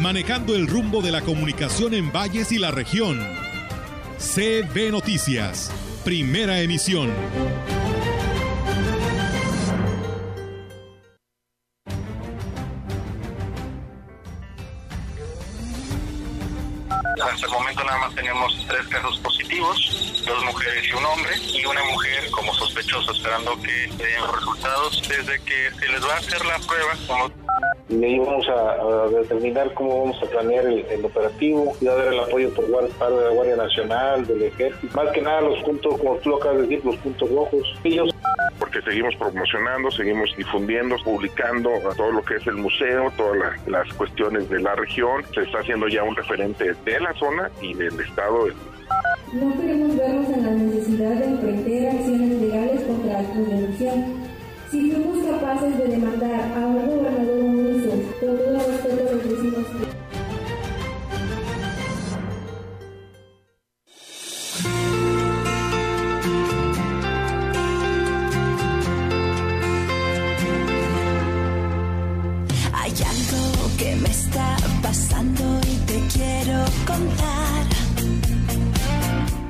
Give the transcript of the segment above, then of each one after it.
manejando el rumbo de la comunicación en valles y la región. CB Noticias, primera emisión. Hasta el momento nada más tenemos tres casos positivos, dos mujeres y un hombre, y una mujer como sospechosa esperando que den resultados. Desde que se les va a hacer la prueba, como y de ahí vamos a, a, determinar cómo vamos a planear el, el operativo, y a dar el apoyo por parte de la Guardia Nacional, del Ejército, más que nada los puntos, como tú lo acabas de decir, los puntos rojos. Ellos porque seguimos promocionando, seguimos difundiendo, publicando a todo lo que es el museo, todas la, las cuestiones de la región. Se está haciendo ya un referente de la zona y del estado. No queremos vernos en la necesidad de emprender acciones legales contra la corrupción. Si fuimos capaces de demandar a un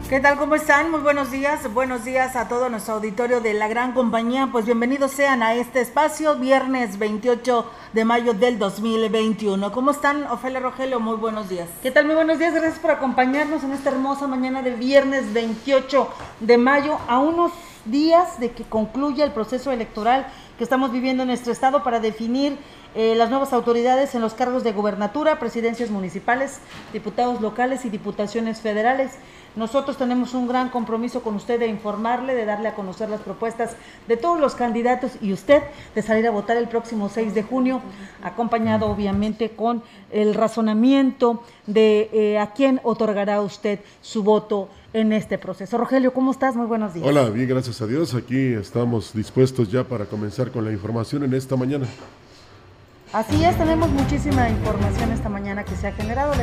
¿Qué tal? ¿Cómo están? Muy buenos días. Buenos días a todo nuestro auditorio de la gran compañía. Pues bienvenidos sean a este espacio, viernes 28 de mayo del 2021. ¿Cómo están, Ofelia Rogelio? Muy buenos días. ¿Qué tal? Muy buenos días. Gracias por acompañarnos en esta hermosa mañana del viernes 28 de mayo, a unos días de que concluya el proceso electoral que estamos viviendo en nuestro estado para definir eh, las nuevas autoridades en los cargos de gubernatura, presidencias municipales, diputados locales y diputaciones federales. Nosotros tenemos un gran compromiso con usted de informarle, de darle a conocer las propuestas de todos los candidatos y usted de salir a votar el próximo 6 de junio, acompañado obviamente con el razonamiento de eh, a quién otorgará usted su voto en este proceso. Rogelio, ¿cómo estás? Muy buenos días. Hola, bien, gracias a Dios. Aquí estamos dispuestos ya para comenzar con la información en esta mañana. Así es, tenemos muchísima información esta mañana que se ha generado.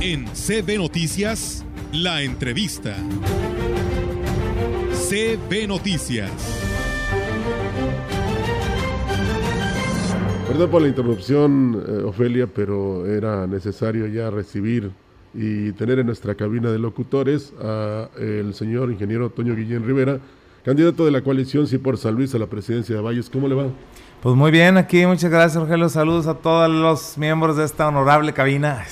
En CB Noticias, la entrevista. CB Noticias. Perdón por la interrupción, eh, Ofelia, pero era necesario ya recibir y tener en nuestra cabina de locutores a el señor ingeniero Toño Guillén Rivera, candidato de la coalición Sí por San Luis a la presidencia de Valles. ¿Cómo le va? Pues muy bien, aquí muchas gracias, Rogelio. Saludos a todos los miembros de esta honorable cabina.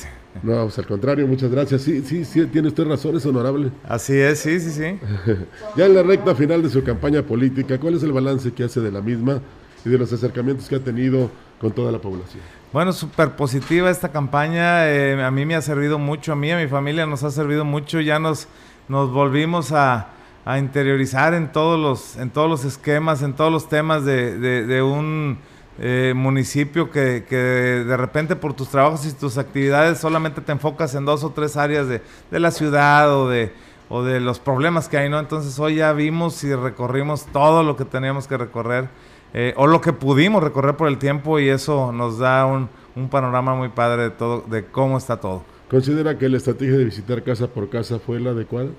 No, pues al contrario, muchas gracias. Sí, sí, sí, tiene usted razón, es honorable. Así es, sí, sí, sí. ya en la recta final de su campaña política, ¿cuál es el balance que hace de la misma y de los acercamientos que ha tenido con toda la población? Bueno, súper positiva esta campaña. Eh, a mí me ha servido mucho, a mí, a mi familia nos ha servido mucho. Ya nos, nos volvimos a, a interiorizar en todos los, en todos los esquemas, en todos los temas de, de, un eh, municipio que, que, de repente por tus trabajos y tus actividades solamente te enfocas en dos o tres áreas de, de la ciudad o de, o de los problemas que hay, ¿no? Entonces hoy ya vimos y recorrimos todo lo que teníamos que recorrer eh, o lo que pudimos recorrer por el tiempo y eso nos da un, un panorama muy padre de todo, de cómo está todo. ¿Considera que la estrategia de visitar casa por casa fue la adecuada?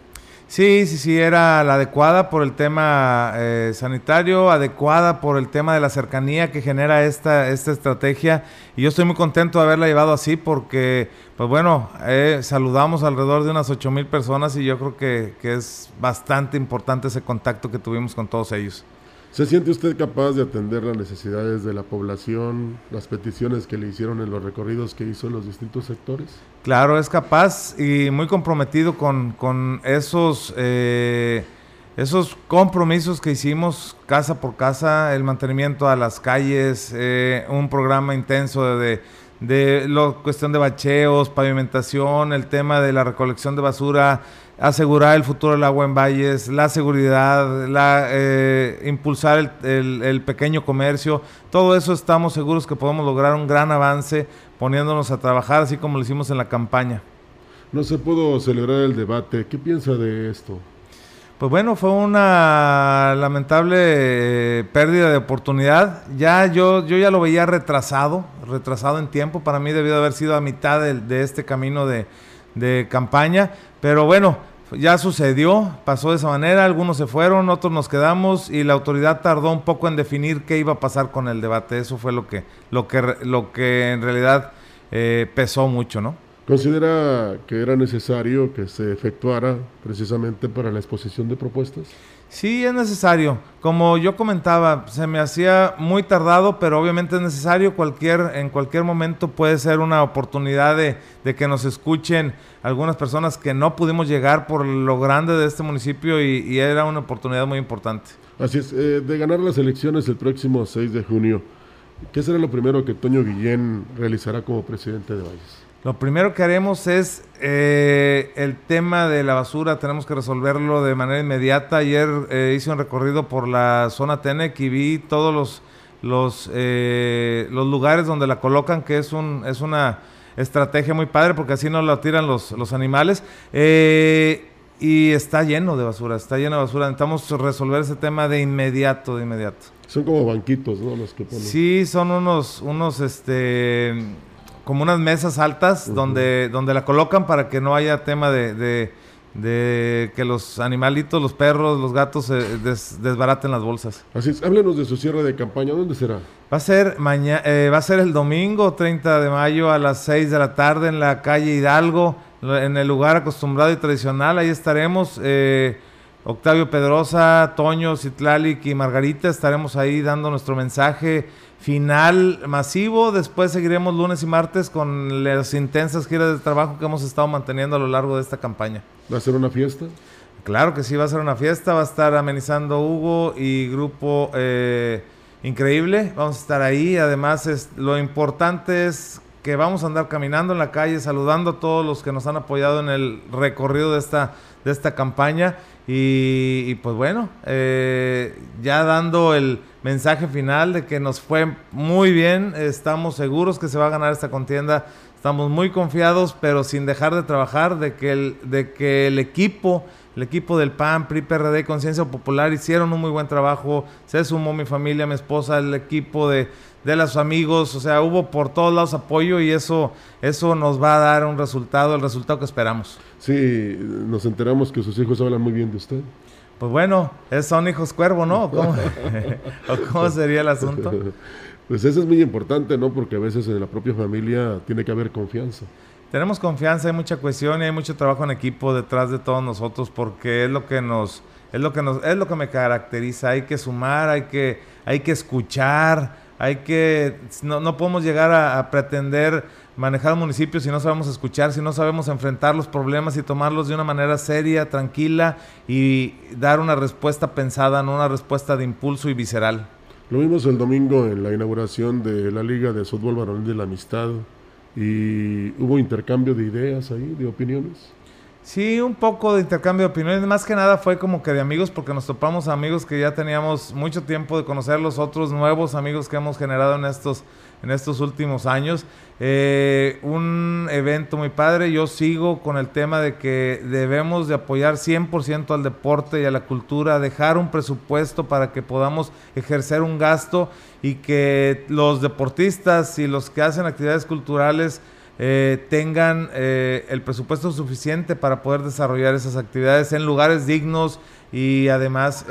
Sí, sí, sí, era la adecuada por el tema eh, sanitario, adecuada por el tema de la cercanía que genera esta, esta estrategia. Y yo estoy muy contento de haberla llevado así porque, pues bueno, eh, saludamos alrededor de unas 8 mil personas y yo creo que, que es bastante importante ese contacto que tuvimos con todos ellos. ¿Se siente usted capaz de atender las necesidades de la población, las peticiones que le hicieron en los recorridos que hizo en los distintos sectores? Claro, es capaz y muy comprometido con, con esos, eh, esos compromisos que hicimos casa por casa, el mantenimiento a las calles, eh, un programa intenso de, de la cuestión de bacheos, pavimentación, el tema de la recolección de basura, asegurar el futuro del agua en valles, la seguridad, la, eh, impulsar el, el, el, pequeño comercio, todo eso estamos seguros que podemos lograr un gran avance poniéndonos a trabajar así como lo hicimos en la campaña. No se pudo celebrar el debate. ¿Qué piensa de esto? Pues bueno, fue una lamentable eh, pérdida de oportunidad. Ya yo, yo ya lo veía retrasado, retrasado en tiempo. Para mí debió haber sido a mitad de, este camino de, campaña. Pero bueno, ya sucedió, pasó de esa manera. Algunos se fueron, otros nos quedamos y la autoridad tardó un poco en definir qué iba a pasar con el debate. Eso fue lo que, lo que, lo que en realidad eh, pesó mucho, ¿no? ¿Considera que era necesario que se efectuara precisamente para la exposición de propuestas? Sí, es necesario. Como yo comentaba, se me hacía muy tardado, pero obviamente es necesario. Cualquier, en cualquier momento puede ser una oportunidad de, que nos escuchen algunas personas que no pudimos llegar por lo grande de este municipio y, era una oportunidad muy importante. Así es, eh, de ganar las elecciones el próximo 6 de junio, ¿qué será lo primero que Toño Guillén realizará como presidente de Valles? Lo primero que haremos es eh, el tema de la basura, tenemos que resolverlo de manera inmediata. Ayer eh, hice un recorrido por la zona Tenec y vi todos los, los, eh, los lugares donde la colocan, que es, un, es una estrategia muy padre porque así no la tiran los, los animales. y está lleno de basura, está lleno de basura. Necesitamos resolver ese tema de inmediato, de inmediato. Son como banquitos, ¿no? Los que ponen. Sí, son unos, unos, este como unas mesas altas donde, donde la colocan para que no haya tema de, que los animalitos, los perros, los gatos desbaraten las bolsas. Así es, háblenos de su cierre de campaña, ¿dónde será? Va a ser mañana, eh, va a ser el domingo 30 de mayo a las 6 de la tarde en la calle Hidalgo, en el lugar acostumbrado y tradicional, ahí estaremos. Eh, Octavio Pedrosa, Toño, Citlalic y Margarita estaremos ahí dando nuestro mensaje final masivo. Después seguiremos lunes y martes con las intensas giras de trabajo que hemos estado manteniendo a lo largo de esta campaña. ¿Va a ser una fiesta? Claro que sí, va a ser una fiesta. Va a estar amenizando Hugo y grupo eh, increíble. Vamos a estar ahí. Además, es, lo importante es que vamos a andar caminando en la calle, saludando a todos los que nos han apoyado en el recorrido de esta, de esta campaña. Y, pues bueno, eh, ya dando el mensaje final de que nos fue muy bien, estamos seguros que se va a ganar esta contienda, estamos muy confiados, pero sin dejar de trabajar, de que el, de que el equipo, el equipo del PAN, PRI, PRD, Conciencia Popular hicieron un muy buen trabajo, se sumó mi familia, mi esposa, el equipo de, de los amigos, o sea, hubo por todos lados apoyo y eso, eso nos va a dar un resultado, el resultado que esperamos. Sí, nos enteramos que sus hijos hablan muy bien de usted. Pues bueno, son hijos cuervo, ¿no? ¿Cómo, cómo sería el asunto? Pues eso es muy importante, ¿no? Porque a veces en la propia familia tiene que haber confianza. Tenemos confianza, hay mucha cohesión y hay mucho trabajo en equipo detrás de todos nosotros porque es lo que nos es lo que nos es lo que me caracteriza, hay que sumar, hay que hay que escuchar, hay que, no, no podemos llegar a, pretender manejar un municipio si no sabemos escuchar, si no sabemos enfrentar los problemas y tomarlos de una manera seria, tranquila y dar una respuesta pensada, no una respuesta de impulso y visceral. Lo vimos el domingo en la inauguración de la Liga de Fútbol Varonil de la Amistad y hubo intercambio de ideas ahí, de opiniones. Sí, un poco de intercambio de opiniones. Más que nada fue como que de amigos, porque nos topamos amigos que ya teníamos mucho tiempo de conocer, los otros nuevos amigos que hemos generado en estos, en estos últimos años. Eh, un evento muy padre. Yo sigo con el tema de que debemos de apoyar 100% al deporte y a la cultura, dejar un presupuesto para que podamos ejercer un gasto y que los deportistas y los que hacen actividades culturales eh, tengan eh, el presupuesto suficiente para poder desarrollar esas actividades en lugares dignos y además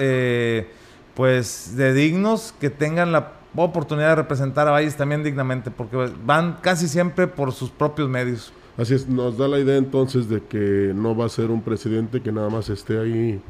pues de dignos que tengan la oportunidad de representar a Valles también dignamente porque van casi siempre por sus propios medios. Así es, nos da la idea entonces de que no va a ser un presidente que nada más esté ahí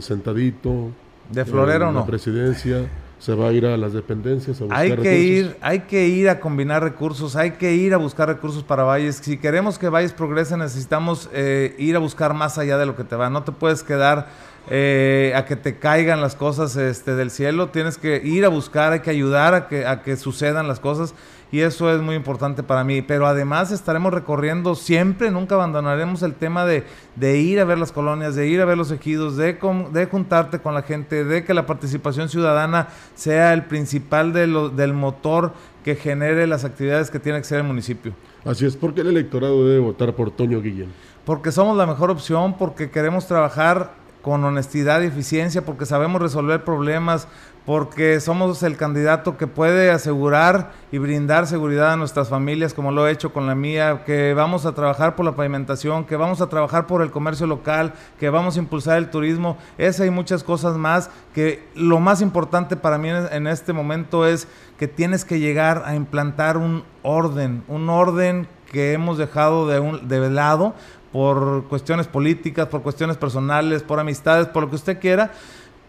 sentadito. De florero en no. La presidencia se va a ir a las dependencias a buscar hay que ir hay que ir a combinar recursos hay que ir a buscar recursos para Valles si queremos que Valles progrese necesitamos eh, ir a buscar más allá de lo que te va no te puedes quedar eh, a que te caigan las cosas este, del cielo, tienes que ir a buscar, hay que ayudar a que, a que sucedan las cosas y eso es muy importante para mí. Pero además estaremos recorriendo siempre, nunca abandonaremos el tema de, de ir a ver las colonias, de ir a ver los ejidos, de, de juntarte con la gente, de que la participación ciudadana sea el principal de lo, del motor que genere las actividades que tiene que ser el municipio. Así es, porque el electorado debe votar por Toño Guillén. Porque somos la mejor opción, porque queremos trabajar con honestidad y eficiencia, porque sabemos resolver problemas, porque somos el candidato que puede asegurar y brindar seguridad a nuestras familias, como lo he hecho con la mía, que vamos a trabajar por la pavimentación, que vamos a trabajar por el comercio local, que vamos a impulsar el turismo. Esa y muchas cosas más, que lo más importante para mí en este momento es que tienes que llegar a implantar un orden, un orden que hemos dejado de, un, de lado por cuestiones políticas, por cuestiones personales, por amistades, por lo que usted quiera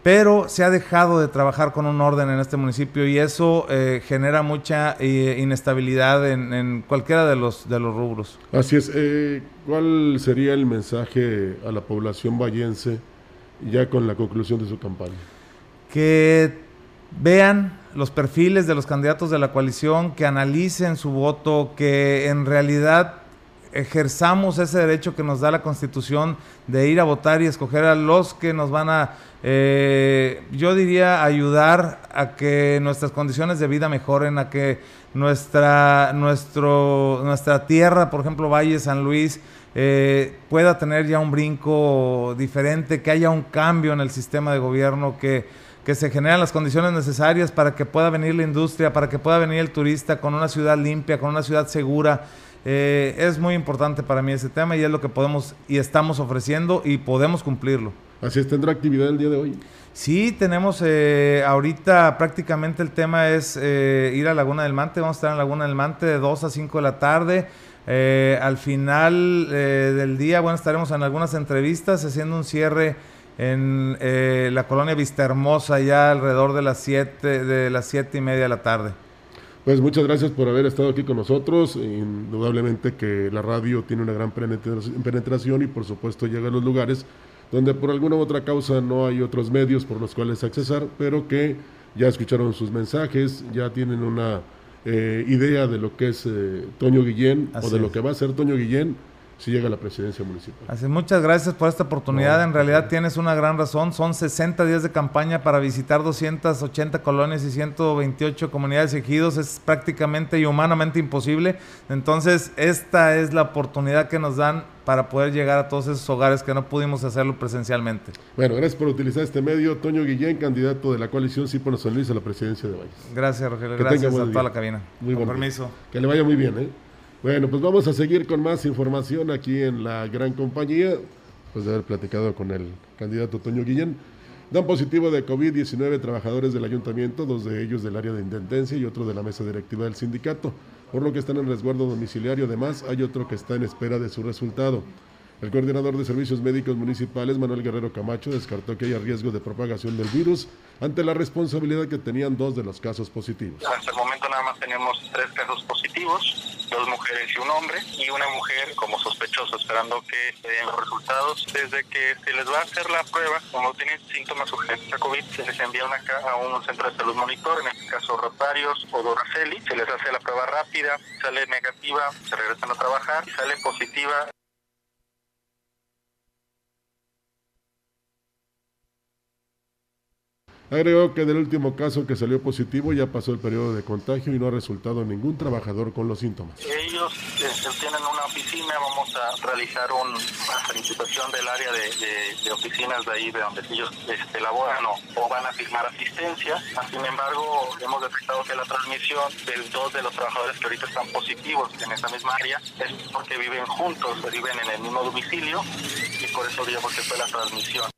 pero se ha dejado de trabajar con un orden en este municipio y eso eh, genera mucha eh, inestabilidad en, cualquiera de los, de los rubros. Así es. Eh, ¿Cuál sería el mensaje a la población vallense ya con la conclusión de su campaña? Que vean los perfiles de los candidatos de la coalición, que analicen su voto, que en realidad ejerzamos ese derecho que nos da la Constitución de ir a votar y escoger a los que nos van a, eh, yo diría, ayudar a que nuestras condiciones de vida mejoren, a que nuestra, nuestro, nuestra tierra, por ejemplo, Valle San Luis, eh, pueda tener ya un brinco diferente, que haya un cambio en el sistema de gobierno, que, que se generen las condiciones necesarias para que pueda venir la industria, para que pueda venir el turista con una ciudad limpia, con una ciudad segura. Eh, es muy importante para mí ese tema y es lo que podemos y estamos ofreciendo y podemos cumplirlo. Así es, ¿tendrá actividad el día de hoy? Sí, tenemos eh, ahorita prácticamente el tema es eh, ir a Laguna del Mante, vamos a estar en Laguna del Mante de 2 a 5 de la tarde. al final del día, bueno, estaremos en algunas entrevistas haciendo un cierre en la colonia Vista Hermosa ya alrededor de las 7 de las siete y media de la tarde. Pues muchas gracias por haber estado aquí con nosotros. Indudablemente que la radio tiene una gran penetración y por supuesto llega a los lugares donde por alguna u otra causa no hay otros medios por los cuales accesar, pero que ya escucharon sus mensajes, ya tienen una eh, idea de lo que es eh, Toño Guillén o de lo que va a ser Toño Guillén si llega a la presidencia municipal. Así, muchas gracias por esta oportunidad. en realidad tienes una gran razón. Son 60 días de campaña para visitar 280 colonias y 128 comunidades ejidos. Es prácticamente y humanamente imposible. Entonces, esta es la oportunidad que nos dan para poder llegar a todos esos hogares que no pudimos hacerlo presencialmente. Bueno, gracias por utilizar este medio. Toño Guillén, candidato de la coalición Sí por San Luis a la presidencia de Valles. Gracias, Rogelio. gracias a toda la cabina. Muy Con permiso. Que le vaya muy bien, ¿eh? Bueno, pues vamos a seguir con más información aquí en la gran compañía, después de haber platicado con el candidato Toño Guillén. Dan positivo de COVID-19 trabajadores del ayuntamiento, dos de ellos del área de intendencia y otro de la mesa directiva del sindicato, por lo que están en resguardo domiciliario. Además, hay otro que está en espera de su resultado. El coordinador de servicios médicos municipales, Manuel Guerrero Camacho, descartó que haya riesgo de propagación del virus ante la responsabilidad que tenían dos de los casos positivos. Hasta el momento nada más tenemos tres casos positivos, dos mujeres y un hombre, y una mujer como sospechosa esperando que den los resultados. Desde que se les va a hacer la prueba, como tienen síntomas urgentes a COVID, se les envía a un centro de salud monitor, en este caso Rotarios o Doraceli, se les hace la prueba rápida, sale negativa, se regresan a trabajar, sale positiva Agregó que del último caso que salió positivo ya pasó el periodo de contagio y no ha resultado ningún trabajador con los síntomas. Ellos eh, tienen una oficina, vamos a realizar una felicitación del área de, oficinas de ahí de donde ellos este, laboran o, van a firmar asistencia. Sin embargo, hemos detectado que la transmisión de dos de los trabajadores que ahorita están positivos en esa misma área es porque viven juntos, viven en el mismo domicilio y por eso digamos que fue la transmisión.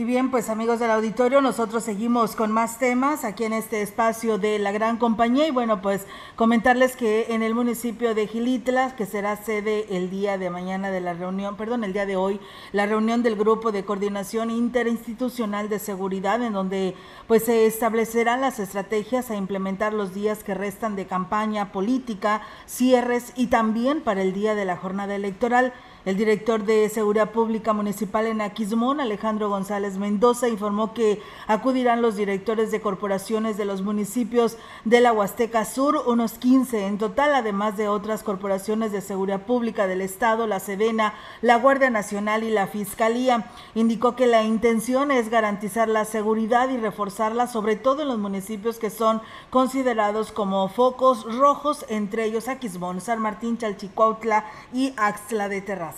Y bien, pues amigos del auditorio, nosotros seguimos con más temas aquí en este espacio de la gran compañía y bueno, pues comentarles que en el municipio de Gilitla, que será sede el día de mañana de la reunión, perdón, el día de hoy, la reunión del grupo de coordinación interinstitucional de seguridad en donde pues se establecerán las estrategias a implementar los días que restan de campaña política, cierres y también para el día de la jornada electoral. El director de Seguridad Pública Municipal en Aquismón, Alejandro González Mendoza, informó que acudirán los directores de corporaciones de los municipios de la Huasteca Sur, unos 15 en total, además de otras corporaciones de seguridad pública del Estado, la Sedena, la Guardia Nacional y la Fiscalía. Indicó que la intención es garantizar la seguridad y reforzarla, sobre todo en los municipios que son considerados como focos rojos, entre ellos Aquismón, San Martín, Chalchicuautla y Axtla de Terra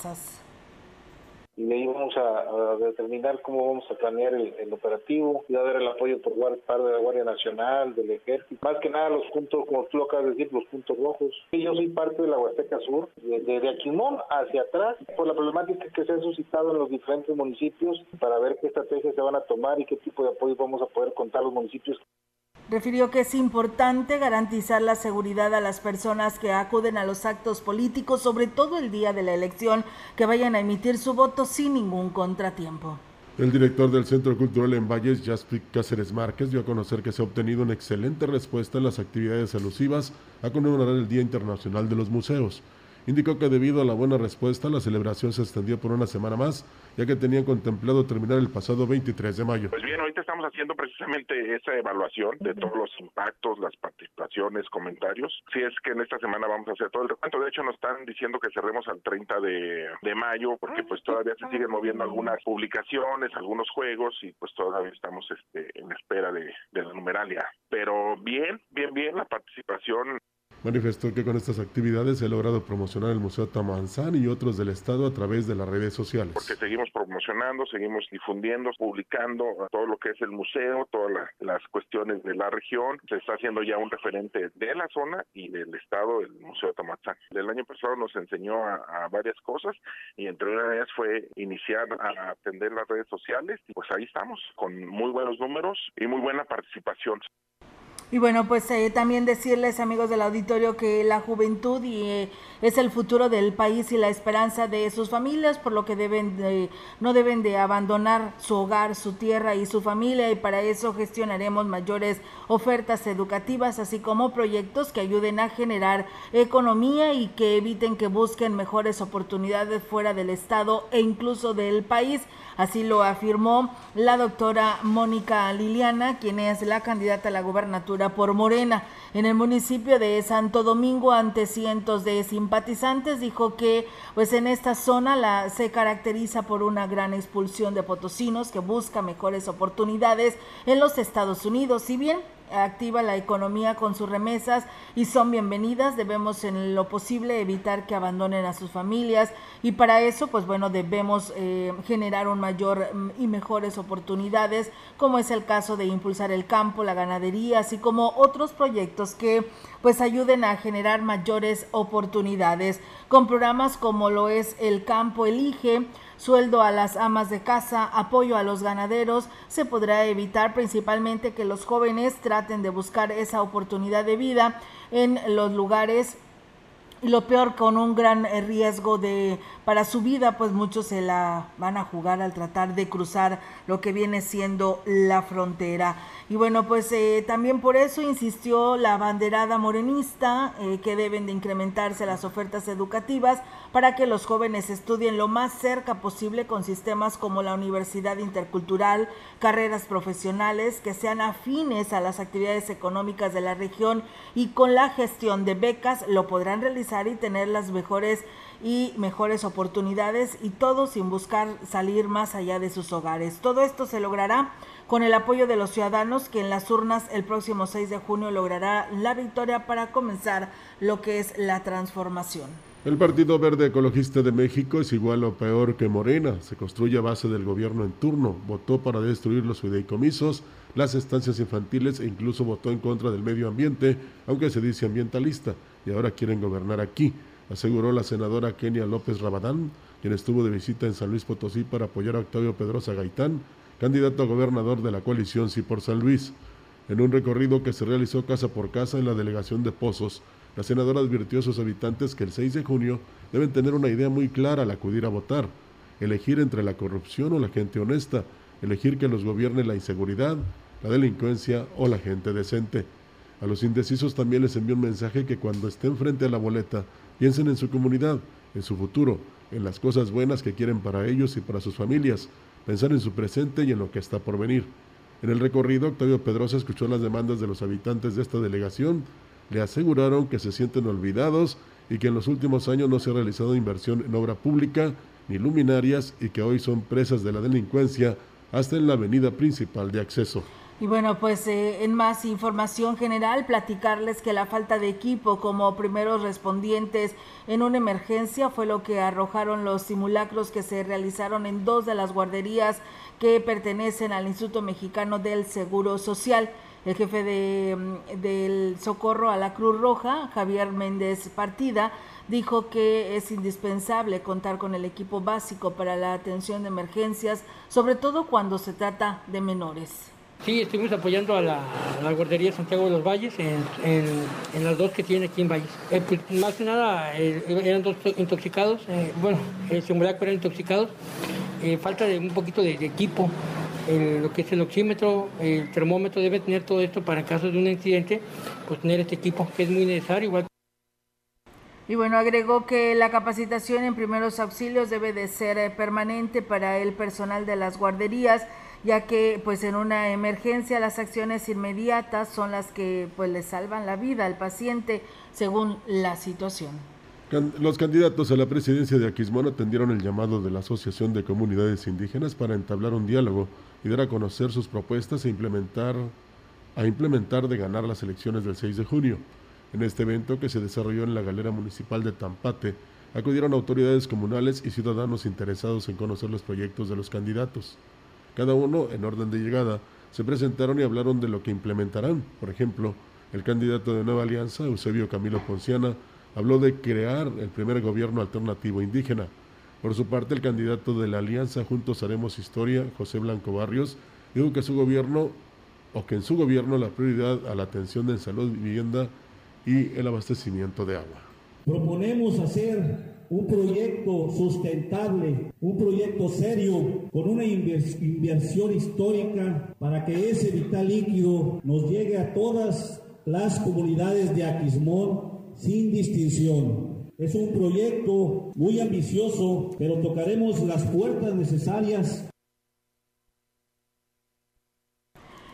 y de ahí vamos a, determinar cómo vamos a planear el, operativo. Y a dar el apoyo por parte de la Guardia Nacional, del Ejército, más que nada los puntos, como tú lo acabas de decir, los puntos rojos. Y yo soy parte de la Huasteca Sur, desde de Aquimón hacia atrás, por la problemática que se ha suscitado en los diferentes municipios, para ver qué estrategias se van a tomar y qué tipo de apoyo vamos a poder contar los municipios refirió que es importante garantizar la seguridad a las personas que acuden a los actos políticos, sobre todo el día de la elección, que vayan a emitir su voto sin ningún contratiempo. El director del Centro Cultural en Valles, Jaspic Cáceres Márquez, dio a conocer que se ha obtenido una excelente respuesta en las actividades alusivas a conmemorar el Día Internacional de los Museos. Indicó que debido a la buena respuesta, la celebración se extendió por una semana más, ya que tenían contemplado terminar el pasado 23 de mayo. Pues bien, ahorita estamos haciendo precisamente esa evaluación de todos los impactos, las participaciones, comentarios. Si es que en esta semana vamos a hacer todo el recuento. De hecho, nos están diciendo que cerremos al 30 de, mayo, porque pues todavía se siguen moviendo algunas publicaciones, algunos juegos, y pues todavía estamos este, en espera de, de la numeralia. Pero bien, bien, bien, la participación Manifestó que con estas actividades se ha logrado promocionar el Museo Tamanzán y otros del Estado a través de las redes sociales. Porque seguimos promocionando, seguimos difundiendo, publicando todo lo que es el museo, todas las cuestiones de la región. Se está haciendo ya un referente de la zona y del Estado, el Museo Tamanzán. El año pasado nos enseñó a, a varias cosas y entre una de ellas fue iniciar a atender las redes sociales y pues ahí estamos, con muy buenos números y muy buena participación. Y bueno, pues eh, también decirles, amigos del auditorio, que la juventud y, eh, es el futuro del país y la esperanza de sus familias, por lo que deben de, no deben de abandonar su hogar, su tierra y su familia, y para eso gestionaremos mayores ofertas educativas, así como proyectos que ayuden a generar economía y que eviten que busquen mejores oportunidades fuera del Estado e incluso del país. Así lo afirmó la doctora Mónica Liliana, quien es la candidata a la gubernatura por Morena. En el municipio de Santo Domingo, ante cientos de simpatizantes, dijo que pues en esta zona la, se caracteriza por una gran expulsión de potosinos que busca mejores oportunidades en los Estados Unidos. Si bien activa la economía con sus remesas y son bienvenidas. Debemos en lo posible evitar que abandonen a sus familias y para eso, pues bueno, debemos eh, generar un mayor mm, y mejores oportunidades, como es el caso de impulsar el campo, la ganadería, así como otros proyectos que pues ayuden a generar mayores oportunidades con programas como lo es el campo elige sueldo a las amas de casa, apoyo a los ganaderos, se podrá evitar principalmente que los jóvenes traten de buscar esa oportunidad de vida en los lugares lo peor con un gran riesgo de para su vida, pues muchos se la van a jugar al tratar de cruzar lo que viene siendo la frontera. Y bueno, pues eh, también por eso insistió la banderada morenista eh, que deben de incrementarse las ofertas educativas para que los jóvenes estudien lo más cerca posible con sistemas como la Universidad Intercultural, carreras profesionales que sean afines a las actividades económicas de la región y con la gestión de becas lo podrán realizar y tener las mejores y mejores oportunidades y todo sin buscar salir más allá de sus hogares. Todo esto se logrará con el apoyo de los ciudadanos que en las urnas el próximo 6 de junio logrará la victoria para comenzar lo que es la transformación. El Partido Verde Ecologista de México es igual o peor que Morena. Se construye a base del gobierno en turno. Votó para destruir los fideicomisos, las estancias infantiles e incluso votó en contra del medio ambiente, aunque se dice ambientalista. Y ahora quieren gobernar aquí aseguró la senadora Kenia López Rabadán, quien estuvo de visita en San Luis Potosí para apoyar a Octavio Pedrosa Gaitán, candidato a gobernador de la coalición Sí por San Luis. En un recorrido que se realizó casa por casa en la delegación de Pozos, la senadora advirtió a sus habitantes que el 6 de junio deben tener una idea muy clara al acudir a votar, elegir entre la corrupción o la gente honesta, elegir que los gobierne la inseguridad, la delincuencia o la gente decente. A los indecisos también les envió un mensaje que cuando estén frente a la boleta piensen en su comunidad en su futuro, en las cosas buenas que quieren para ellos y para sus familias, pensar en su presente y en lo que está por venir. En el recorrido, Octavio Pedrosa escuchó las demandas de los habitantes de esta delegación, le aseguraron que se sienten olvidados y que en los últimos años no se ha realizado inversión en obra pública ni luminarias y que hoy son presas de la delincuencia hasta en la avenida principal de acceso. Y bueno, pues eh, en más información general, platicarles que la falta de equipo como primeros respondientes en una emergencia fue lo que arrojaron los simulacros que se realizaron en dos de las guarderías que pertenecen al Instituto Mexicano del Seguro Social. El jefe de, mm, del Socorro a la Cruz Roja, Javier Méndez Partida, dijo que es indispensable contar con el equipo básico para la atención de emergencias, sobre todo cuando se trata de menores. Sí, estuvimos apoyando a la, guardería Santiago de los Valles en, las dos que tiene aquí en Valles. Eh, pues, más que nada eh, eran dos intoxicados, eh, bueno, el simulacro eran intoxicados, falta de un poquito de, equipo, lo que es el oxímetro, el termómetro debe tener todo esto para en caso de un incidente, pues tener este equipo que es muy necesario. Igual. Y bueno, agregó que la capacitación en primeros auxilios debe de ser permanente para el personal de las guarderías ya que pues en una emergencia las acciones inmediatas son las que pues le salvan la vida al paciente según la situación. Los candidatos a la presidencia de Aquismón atendieron el llamado de la Asociación de Comunidades Indígenas para entablar un diálogo y dar a conocer sus propuestas e implementar, a implementar de ganar las elecciones del 6 de junio. En este evento que se desarrolló en la Galera Municipal de Tampate, acudieron autoridades comunales y ciudadanos interesados en conocer los proyectos de los candidatos. Cada uno, en orden de llegada, se presentaron y hablaron de lo que implementarán. Por ejemplo, el candidato de Nueva Alianza, Eusebio Camilo Ponciana, habló de crear el primer gobierno alternativo indígena. Por su parte, el candidato de la Alianza Juntos Haremos Historia, José Blanco Barrios, dijo que su gobierno, o que en su gobierno la prioridad a la atención de salud, vivienda y el abastecimiento de agua. Proponemos hacer un proyecto sustentable, un proyecto serio, con una inversión histórica para que ese vital líquido nos llegue a todas las comunidades de Aquismón sin distinción. Es un proyecto muy ambicioso, pero tocaremos las puertas necesarias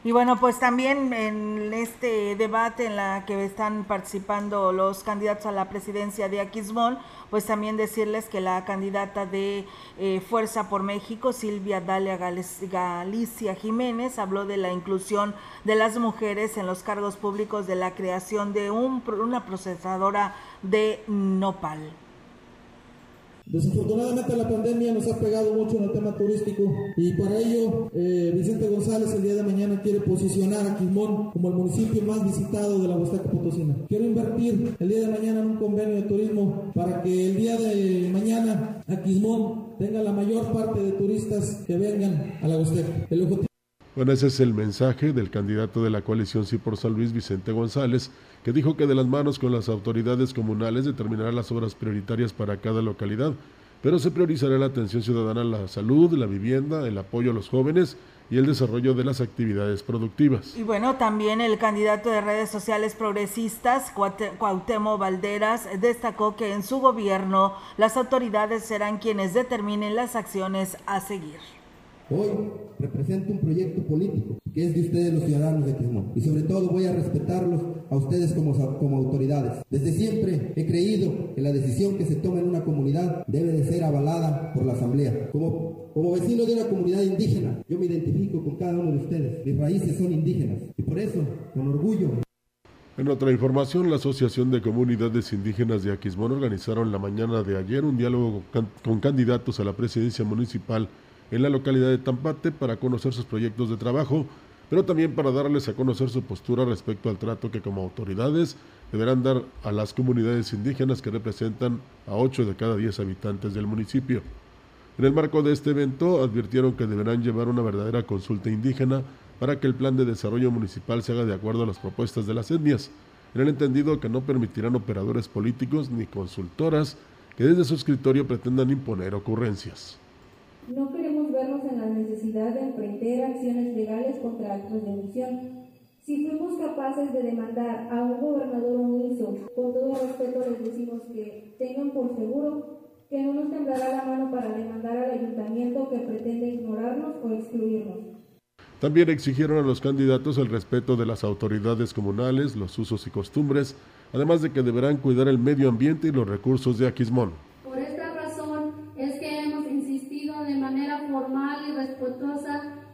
Y bueno, pues también en este debate en la que están participando los candidatos a la presidencia de Aquismón, pues también decirles que la candidata de eh, Fuerza por México, Silvia Dalia Galicia Jiménez, habló de la inclusión de las mujeres en los cargos públicos de la creación de un, una procesadora de nopal. Desafortunadamente la pandemia nos ha pegado mucho en el tema turístico y para ello eh, Vicente González el día de mañana quiere posicionar a Quimón como el municipio más visitado de la Huasteca Potosina. Quiero invertir el día de mañana en un convenio de turismo para que el día de mañana a Quismón tenga la mayor parte de turistas que vengan a la Huasteca. Bueno, ese es el mensaje del candidato de la coalición Sí por San Luis, Vicente González, que dijo que de las manos con las autoridades comunales determinará las obras prioritarias para cada localidad, pero se priorizará la atención ciudadana a la salud, la vivienda, el apoyo a los jóvenes y el desarrollo de las actividades productivas. Y bueno, también el candidato de redes sociales progresistas, Cuauhtémoc Valderas, destacó que en su gobierno las autoridades serán quienes determinen las acciones a seguir. Hoy represento un proyecto político que es de ustedes los ciudadanos de Quismón y sobre todo voy a respetarlos a ustedes como, como autoridades. Desde siempre he creído que la decisión que se toma en una comunidad debe de ser avalada por la Asamblea. Como, como vecino de una comunidad indígena, yo me identifico con cada uno de ustedes. Mis raíces son indígenas y por eso, con orgullo, en otra información, la Asociación de Comunidades Indígenas de Aquismón organizaron la mañana de ayer un diálogo con candidatos a la presidencia municipal en la localidad de Tampate para conocer sus proyectos de trabajo, pero también para darles a conocer su postura respecto al trato que como autoridades deberán dar a las comunidades indígenas que representan a 8 de cada 10 habitantes del municipio. En el marco de este evento advirtieron que deberán llevar una verdadera consulta indígena para que el plan de desarrollo municipal se haga de acuerdo a las propuestas de las etnias, en el entendido que no permitirán operadores políticos ni consultoras que desde su escritorio pretendan imponer ocurrencias. No la de emprender acciones legales contra actos de omisión. Si fuimos capaces de demandar a un gobernador omiso, con todo respeto les decimos que tengan por seguro que no nos temblará la mano para demandar al ayuntamiento que pretende ignorarnos o excluirnos. También exigieron a los candidatos el respeto de las autoridades comunales, los usos y costumbres, además de que deberán cuidar el medio ambiente y los recursos de Aquismón.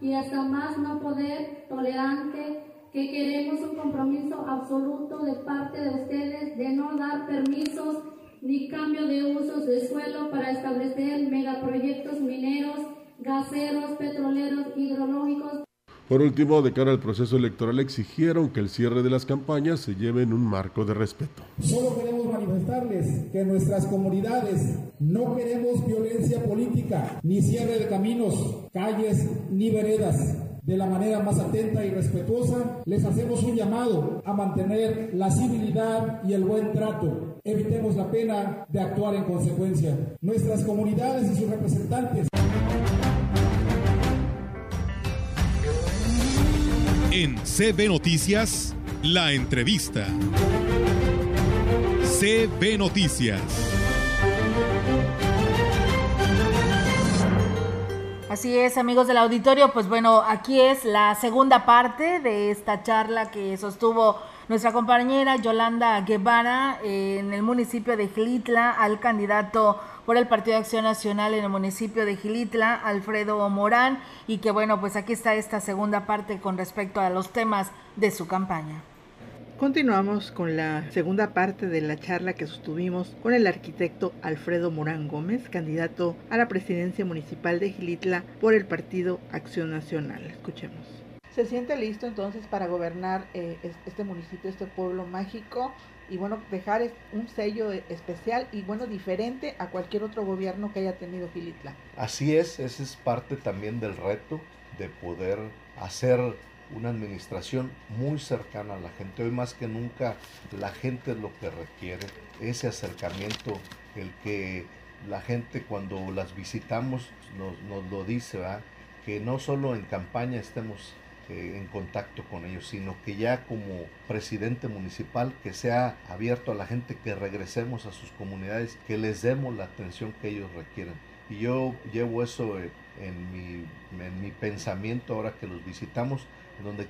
Y hasta más no poder tolerante que queremos un compromiso absoluto de parte de ustedes de no dar permisos ni cambio de usos de suelo para establecer megaproyectos mineros, gaseros, petroleros, hidrológicos. Por último, de cara al proceso electoral, exigieron que el cierre de las campañas se lleve en un marco de respeto. Solo queremos manifestarles que nuestras comunidades no queremos violencia política, ni cierre de caminos, calles, ni veredas. De la manera más atenta y respetuosa, les hacemos un llamado a mantener la civilidad y el buen trato. Evitemos la pena de actuar en consecuencia. Nuestras comunidades y sus representantes. En CB Noticias, la entrevista. CB Noticias. Así es, amigos del auditorio, pues bueno, aquí es la segunda parte de esta charla que sostuvo nuestra compañera Yolanda Guevara en el municipio de Gilitla al candidato por el Partido de Acción Nacional en el municipio de Gilitla, Alfredo Morán, y que bueno, pues aquí está esta segunda parte con respecto a los temas de su campaña. Continuamos con la segunda parte de la charla que sostuvimos con el arquitecto Alfredo Morán Gómez, candidato a la presidencia municipal de Gilitla por el Partido Acción Nacional. Escuchemos. ¿Se siente listo entonces para gobernar eh, este municipio, este pueblo mágico? Y bueno, dejar un sello especial y bueno, diferente a cualquier otro gobierno que haya tenido Gilitla. Así es, ese es parte también del reto de poder hacer una administración muy cercana a la gente. Hoy más que nunca la gente es lo que requiere, ese acercamiento, el que la gente cuando las visitamos nos, nos lo dice, ¿verdad? que no solo en campaña estemos eh, en contacto con ellos, sino que ya como presidente municipal que sea abierto a la gente, que regresemos a sus comunidades, que les demos la atención que ellos requieren. Y yo llevo eso eh, en mi, en mi pensamiento ahora que los visitamos, en donde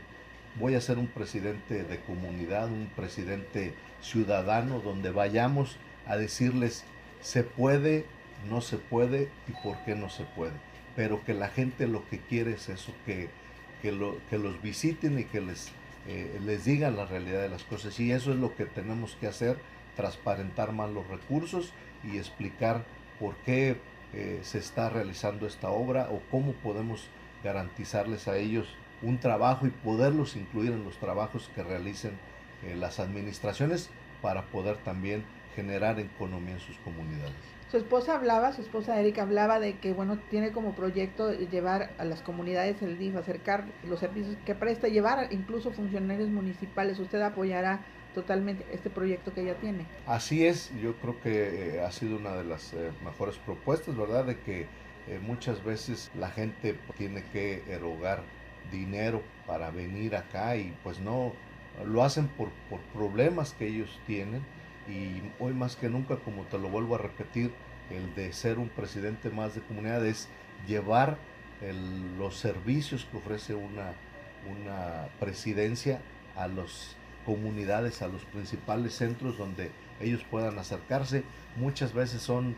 voy a ser un presidente de comunidad, un presidente ciudadano, donde vayamos a decirles se puede, no se puede y por qué no se puede. Pero que la gente lo que quiere es eso, que que, lo, que los visiten y que les, eh, les digan la realidad de las cosas. Y eso es lo que tenemos que hacer, transparentar más los recursos y explicar por qué eh, se está realizando esta obra o cómo podemos garantizarles a ellos un trabajo y poderlos incluir en los trabajos que realicen eh, las administraciones para poder también generar economía en sus comunidades. Su esposa hablaba, su esposa Erika hablaba de que, bueno, tiene como proyecto llevar a las comunidades el DIF, acercar los servicios que presta, llevar incluso funcionarios municipales. ¿Usted apoyará totalmente este proyecto que ella tiene? Así es, yo creo que eh, ha sido una de las eh, mejores propuestas, ¿verdad? De que eh, muchas veces la gente tiene que erogar dinero para venir acá y pues no, lo hacen por, por problemas que ellos tienen y hoy más que nunca, como te lo vuelvo a repetir, el de ser un presidente más de comunidad es llevar los servicios que ofrece una, una presidencia a las comunidades, a los principales centros donde ellos puedan acercarse. Muchas veces son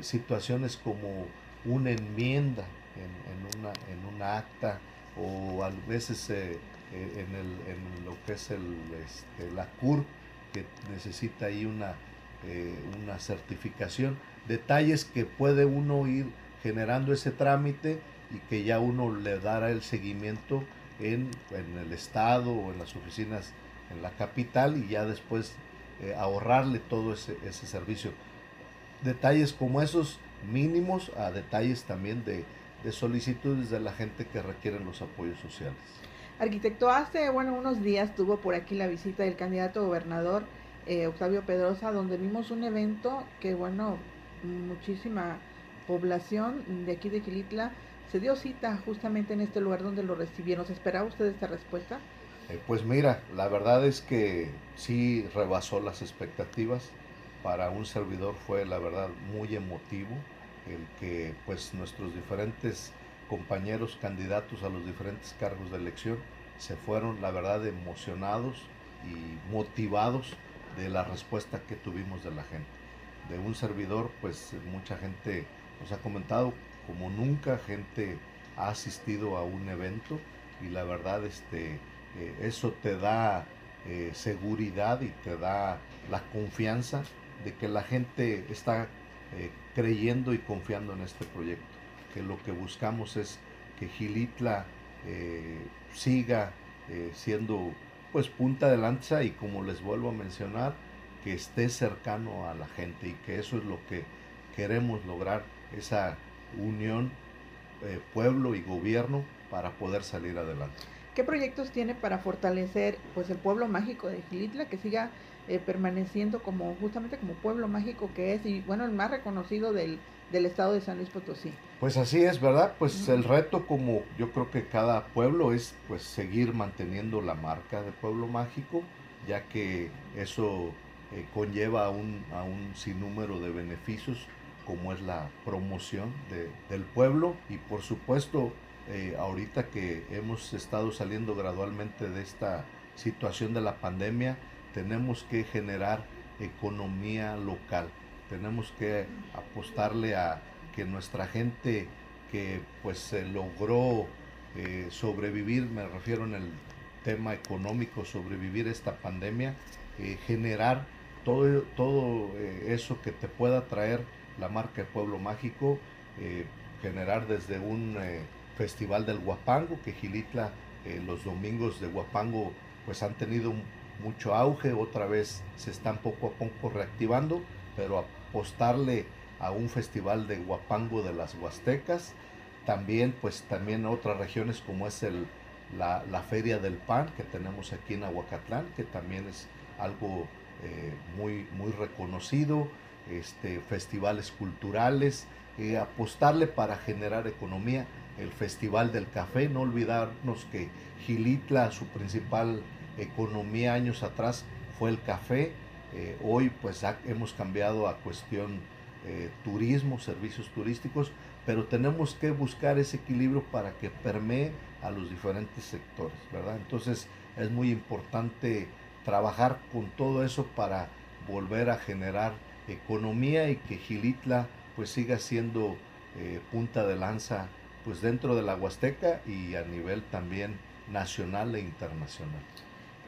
situaciones como una enmienda en, una, en una acta o a veces eh, eh, en, el, en, lo que es el, este, la CUR que necesita ahí una, eh, una certificación, detalles que puede uno ir generando ese trámite y que ya uno le dará el seguimiento en, en el estado o en las oficinas en la capital y ya después eh, ahorrarle todo ese, ese servicio. Detalles como esos mínimos a detalles también de, de solicitudes de la gente que requieren los apoyos sociales. Arquitecto, hace bueno unos días tuvo por aquí la visita del candidato gobernador eh, Octavio Pedrosa, donde vimos un evento que bueno, muchísima población de aquí de Quilitla se dio cita justamente en este lugar donde lo recibieron. ¿Se esperaba usted esta respuesta? Eh, pues mira, la verdad es que sí rebasó las expectativas. para un servidor fue la verdad muy emotivo el que pues nuestros diferentes compañeros candidatos a los diferentes cargos de elección se fueron la verdad emocionados y motivados de la respuesta que tuvimos de la gente. De un servidor pues mucha gente nos ha comentado como nunca gente ha asistido a un evento y la verdad este eh, eso te da eh, seguridad y te da la confianza de que la gente está eh, creyendo y confiando en este proyecto, que lo que buscamos es que Gilitla siga siendo pues punta de lanza y como les vuelvo a mencionar, que esté cercano a la gente y que eso es lo que queremos lograr, esa unión pueblo y gobierno para poder salir adelante. ¿Qué proyectos tiene para fortalecer pues el pueblo mágico de Gilitla que siga eh, permaneciendo como justamente como pueblo mágico que es y bueno el más reconocido del, del estado de San Luis Potosí? Pues así es, ¿verdad? Pues el reto como yo creo que cada pueblo es pues seguir manteniendo la marca de pueblo mágico, ya que eso eh, conlleva a un, a un sinnúmero de beneficios como es la promoción de, del pueblo y por supuesto eh, ahorita que hemos estado saliendo gradualmente de esta situación de la pandemia, tenemos que generar economía local. Tenemos que apostarle a que nuestra gente que pues se logró eh, sobrevivir, me refiero en el tema económico, sobrevivir esta pandemia, eh, generar todo, todo eso que te pueda traer la marca de Pueblo Mágico, generar desde un Festival del Guapango, que Gilitla eh, los domingos de Guapango pues han tenido mucho auge, otra vez se están poco a poco reactivando, pero apostarle a un festival de Guapango de las Huastecas, también pues también otras regiones como es el, la, Feria del Pan que tenemos aquí en Aguacatlán, que también es algo eh, muy, muy reconocido, este, festivales culturales, eh, apostarle para generar economía el Festival del Café, no olvidarnos que Gilitla, su principal economía años atrás fue el café, eh, hoy pues hemos cambiado a cuestión eh, turismo, servicios turísticos, pero tenemos que buscar ese equilibrio para que permee a los diferentes sectores, ¿verdad? Entonces es muy importante trabajar con todo eso para volver a generar economía y que Gilitla pues siga siendo eh, punta de lanza pues dentro de la Huasteca y a nivel también nacional e internacional.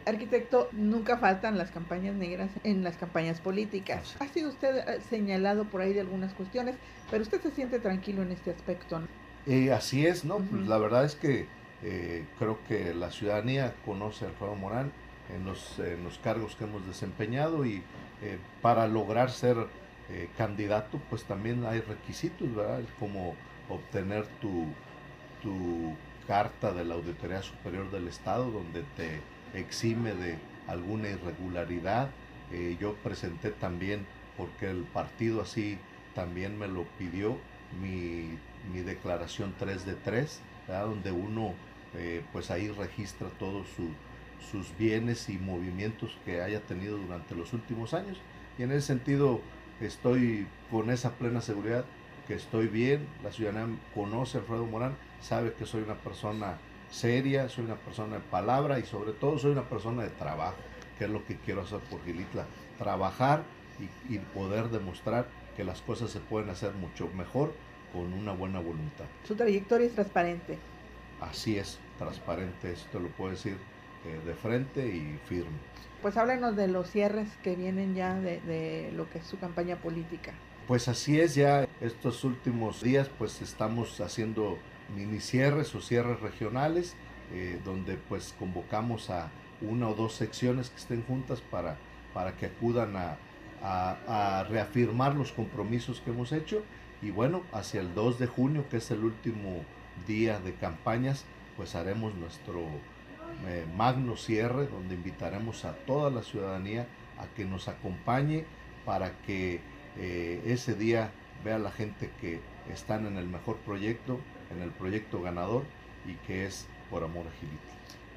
Arquitecto, nunca faltan las campañas negras en las campañas políticas. Ha sido usted eh, señalado por ahí de algunas cuestiones, pero usted se siente tranquilo en este aspecto. Eh, así es, ¿no? Pues la verdad es que eh, creo que la ciudadanía conoce a Alfredo Morán en los, en los cargos que hemos desempeñado y para lograr ser candidato, pues también hay requisitos, ¿verdad? Como obtener tu, tu carta de la Auditoría Superior del Estado donde te exime de alguna irregularidad. Eh, yo presenté también, porque el partido así también me lo pidió, mi, declaración 3 de 3, donde uno eh, pues ahí registra todos sus bienes y movimientos que haya tenido durante los últimos años. Y en ese sentido estoy con esa plena seguridad que estoy bien, la ciudadanía conoce a Alfredo Morán, sabe que soy una persona seria, soy una persona de palabra y sobre todo soy una persona de trabajo, que es lo que quiero hacer por Gilitla, trabajar y, poder demostrar que las cosas se pueden hacer mucho mejor con una buena voluntad. Su trayectoria es transparente. Así es, transparente, esto lo puedo decir eh, de frente y firme. Pues háblanos de los cierres que vienen ya de lo que es su campaña política. Pues así es, ya estos últimos días pues estamos haciendo mini cierres o cierres regionales eh, donde pues convocamos a una o dos secciones que estén juntas para, para que acudan a, reafirmar los compromisos que hemos hecho. Y bueno, hacia el 2 de junio que es el último día de campañas pues haremos nuestro eh, magno cierre donde invitaremos a toda la ciudadanía a que nos acompañe para que eh, ese día vea la gente que están en el mejor proyecto, en el proyecto ganador y que es por amor a Gilitla.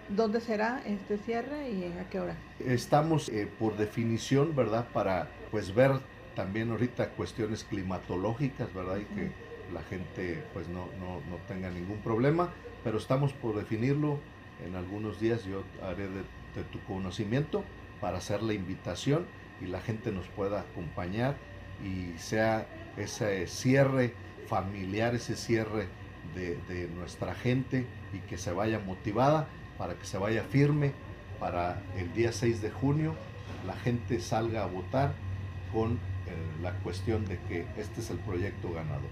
¿Dónde será este cierre y a qué hora? Estamos eh, por definición, ¿verdad? Para pues ver también ahorita cuestiones climatológicas, ¿verdad? Y que la gente pues no, no, no tenga ningún problema, pero estamos por definirlo. En algunos días yo haré de, de tu conocimiento para hacer la invitación y la gente nos pueda acompañar y sea ese cierre familiar, ese cierre de, nuestra gente y que se vaya motivada para que se vaya firme para el día 6 de junio la gente salga a votar con eh, la cuestión de que este es el proyecto ganador.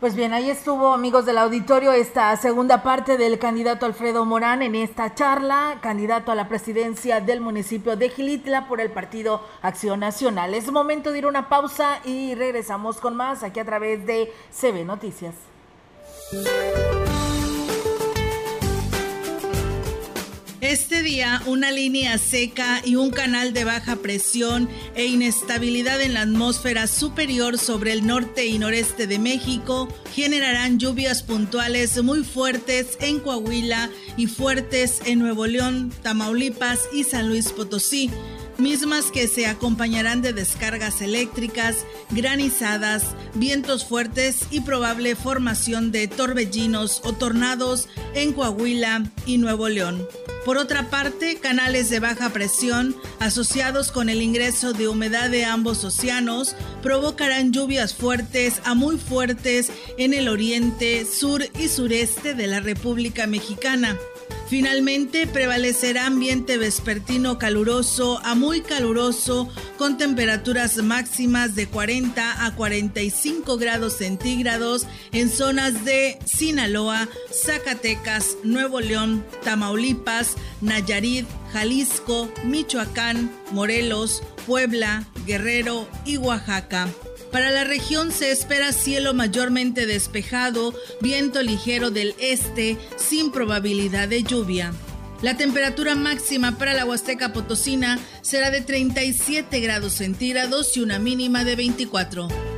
Pues bien, ahí estuvo, amigos del auditorio, esta segunda parte del candidato Alfredo Morán en esta charla, candidato a la presidencia del municipio de Gilitla por el Partido Acción Nacional. Es momento de ir a una pausa y regresamos con más aquí a través de CB Noticias. Este día, una línea seca y un canal de baja presión e inestabilidad en la atmósfera superior sobre el norte y noreste de México generarán lluvias puntuales muy fuertes en Coahuila y fuertes en Nuevo León, Tamaulipas y San Luis Potosí mismas que se acompañarán de descargas eléctricas, granizadas, vientos fuertes y probable formación de torbellinos o tornados en Coahuila y Nuevo León. Por otra parte, canales de baja presión asociados con el ingreso de humedad de ambos océanos provocarán lluvias fuertes a muy fuertes en el oriente, sur y sureste de la República Mexicana. Finalmente prevalecerá ambiente vespertino caluroso a muy caluroso con temperaturas máximas de 40 a 45 grados centígrados en zonas de Sinaloa, Zacatecas, Nuevo León, Tamaulipas, Nayarit, Jalisco, Michoacán, Morelos, Puebla, Guerrero y Oaxaca. Para la región se espera cielo mayormente despejado, viento ligero del este, sin probabilidad de lluvia. La temperatura máxima para la Huasteca Potosina será de 37 grados centígrados y una mínima de 24.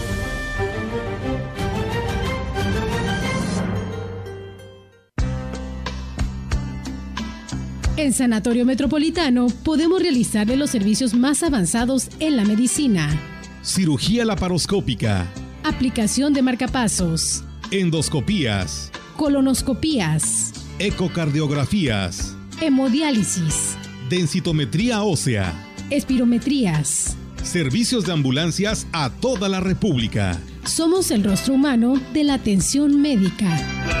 En Sanatorio Metropolitano podemos realizarle los servicios más avanzados en la medicina. Cirugía laparoscópica. Aplicación de marcapasos. Endoscopías. Colonoscopías. Ecocardiografías. Hemodiálisis. Densitometría ósea. Espirometrías. Servicios de ambulancias a toda la República. Somos el rostro humano de la atención médica.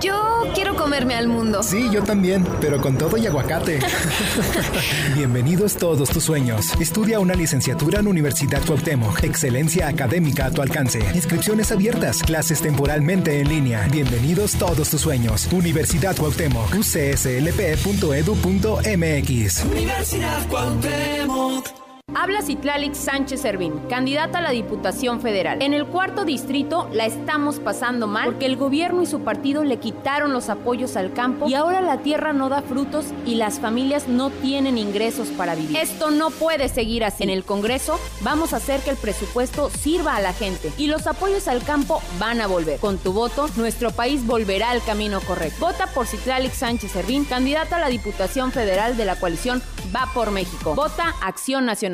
Yo quiero comerme al mundo. Sí, yo también, pero con todo y aguacate. Bienvenidos todos tus sueños. Estudia una licenciatura en Universidad Cuauhtémoc. Excelencia académica a tu alcance. Inscripciones abiertas. Clases temporalmente en línea. Bienvenidos todos tus sueños. Universidad Cuauhtémoc. ucslp.edu.mx. Universidad Cuauhtémoc. Habla Citlalix Sánchez Servín, candidata a la Diputación Federal. En el cuarto distrito la estamos pasando mal porque el gobierno y su partido le quitaron los apoyos al campo y ahora la tierra no da frutos y las familias no tienen ingresos para vivir. Esto no puede seguir así. En el Congreso vamos a hacer que el presupuesto sirva a la gente y los apoyos al campo van a volver. Con tu voto, nuestro país volverá al camino correcto. Vota por Citlalix Sánchez Servín, candidata a la Diputación Federal de la coalición Va por México. Vota Acción Nacional.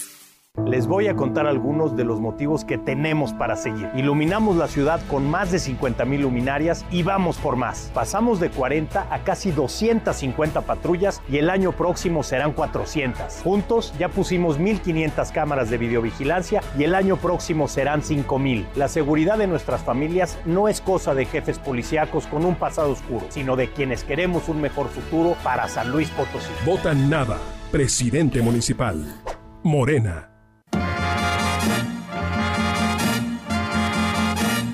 Les voy a contar algunos de los motivos que tenemos para seguir. Iluminamos la ciudad con más de 50 mil luminarias y vamos por más. Pasamos de 40 a casi 250 patrullas y el año próximo serán 400. Juntos ya pusimos 1.500 cámaras de videovigilancia y el año próximo serán 5.000. La seguridad de nuestras familias no es cosa de jefes policíacos con un pasado oscuro, sino de quienes queremos un mejor futuro para San Luis Potosí. Vota nada. Presidente municipal. Morena.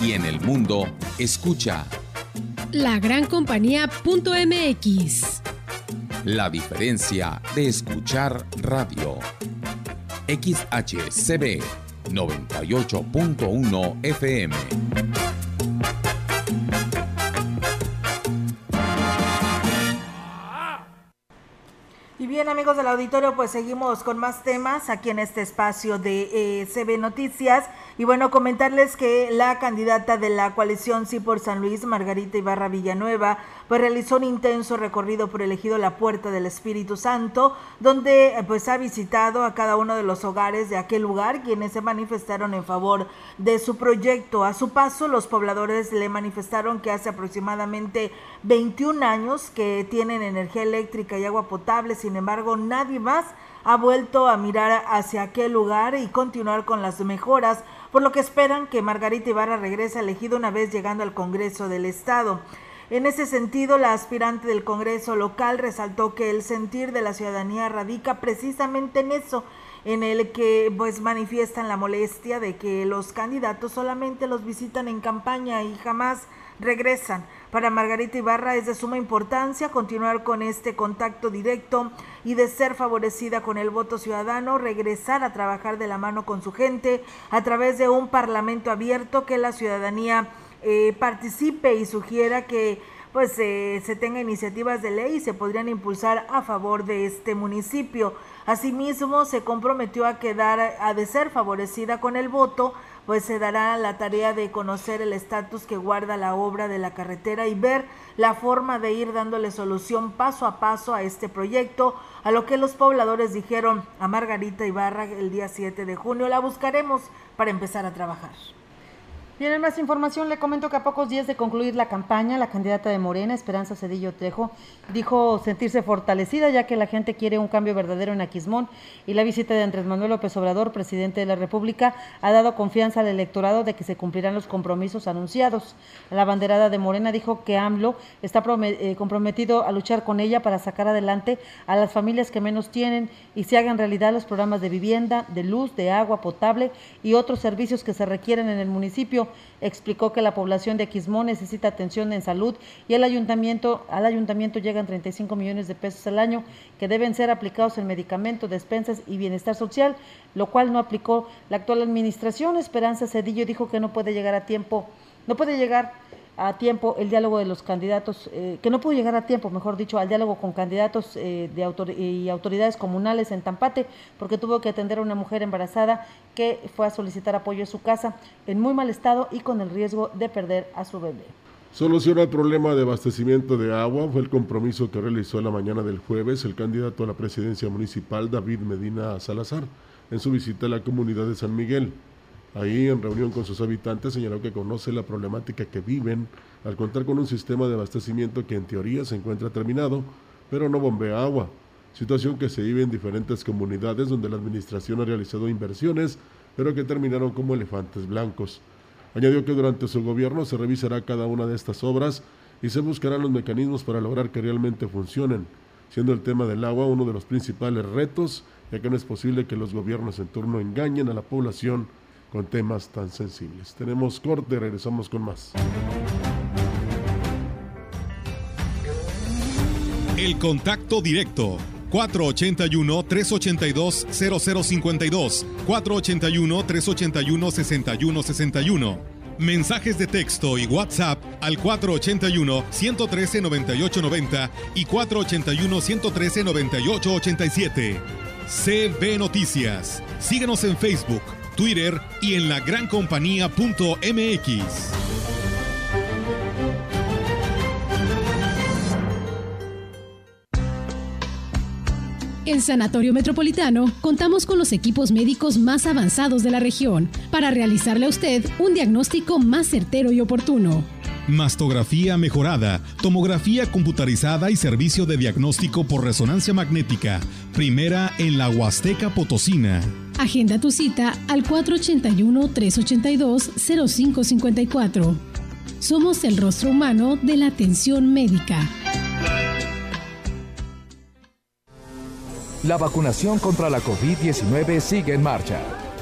y en el mundo, escucha la gran compañía.mx. La diferencia de escuchar radio. XHCB 98.1 FM. Y bien amigos del auditorio, pues seguimos con más temas aquí en este espacio de eh, CB Noticias. Y bueno, comentarles que la candidata de la coalición Sí por San Luis, Margarita Ibarra Villanueva, pues realizó un intenso recorrido por elegido La Puerta del Espíritu Santo, donde pues ha visitado a cada uno de los hogares de aquel lugar, quienes se manifestaron en favor de su proyecto. A su paso, los pobladores le manifestaron que hace aproximadamente 21 años que tienen energía eléctrica y agua potable, sin embargo, nadie más ha vuelto a mirar hacia aquel lugar y continuar con las mejoras por lo que esperan que Margarita Ibarra regrese elegida una vez llegando al Congreso del Estado. En ese sentido, la aspirante del Congreso local resaltó que el sentir de la ciudadanía radica precisamente en eso, en el que pues manifiestan la molestia de que los candidatos solamente los visitan en campaña y jamás regresan. Para Margarita Ibarra es de suma importancia continuar con este contacto directo y de ser favorecida con el voto ciudadano, regresar a trabajar de la mano con su gente a través de un parlamento abierto que la ciudadanía eh, participe y sugiera que pues eh, se tenga iniciativas de ley y se podrían impulsar a favor de este municipio. Asimismo, se comprometió a quedar, a de ser favorecida con el voto, pues se dará la tarea de conocer el estatus que guarda la obra de la carretera y ver la forma de ir dándole solución paso a paso a este proyecto, a lo que los pobladores dijeron a Margarita Ibarra el día 7 de junio. La buscaremos para empezar a trabajar. Bien, en más información. Le comento que a pocos días de concluir la campaña, la candidata de Morena, Esperanza Cedillo Tejo, dijo sentirse fortalecida ya que la gente quiere un cambio verdadero en Aquismón. Y la visita de Andrés Manuel López Obrador, presidente de la República, ha dado confianza al electorado de que se cumplirán los compromisos anunciados. La banderada de Morena dijo que AMLO está eh, comprometido a luchar con ella para sacar adelante a las familias que menos tienen y se hagan realidad los programas de vivienda, de luz, de agua potable y otros servicios que se requieren en el municipio explicó que la población de Aquismón necesita atención en salud y el ayuntamiento, al ayuntamiento llegan 35 millones de pesos al año que deben ser aplicados en medicamentos, despensas y bienestar social, lo cual no aplicó la actual administración. Esperanza Cedillo dijo que no puede llegar a tiempo, no puede llegar a tiempo el diálogo de los candidatos, eh, que no pudo llegar a tiempo, mejor dicho, al diálogo con candidatos eh, de y autoridades comunales en Tampate, porque tuvo que atender a una mujer embarazada que fue a solicitar apoyo a su casa en muy mal estado y con el riesgo de perder a su bebé. Soluciona el problema de abastecimiento de agua fue el compromiso que realizó la mañana del jueves el candidato a la presidencia municipal David Medina Salazar en su visita a la comunidad de San Miguel. Ahí, en reunión con sus habitantes, señaló que conoce la problemática que viven al contar con un sistema de abastecimiento que en teoría se encuentra terminado, pero no bombea agua, situación que se vive en diferentes comunidades donde la administración ha realizado inversiones, pero que terminaron como elefantes blancos. Añadió que durante su gobierno se revisará cada una de estas obras y se buscarán los mecanismos para lograr que realmente funcionen, siendo el tema del agua uno de los principales retos, ya que no es posible que los gobiernos en turno engañen a la población con temas tan sensibles. Tenemos corte, regresamos con más. El contacto directo 481-382-0052, 481-381-6161. Mensajes de texto y WhatsApp al 481-113-9890 y 481-113-9887. CB Noticias. Síguenos en Facebook, Twitter y en lagrancompañía.mx. En Sanatorio Metropolitano contamos con los equipos médicos más avanzados de la región para realizarle a usted un diagnóstico más certero y oportuno. Mastografía mejorada, tomografía computarizada y servicio de diagnóstico por resonancia magnética. Primera en la Huasteca Potosina. Agenda tu cita al 481-382-0554. Somos el rostro humano de la atención médica. La vacunación contra la COVID-19 sigue en marcha.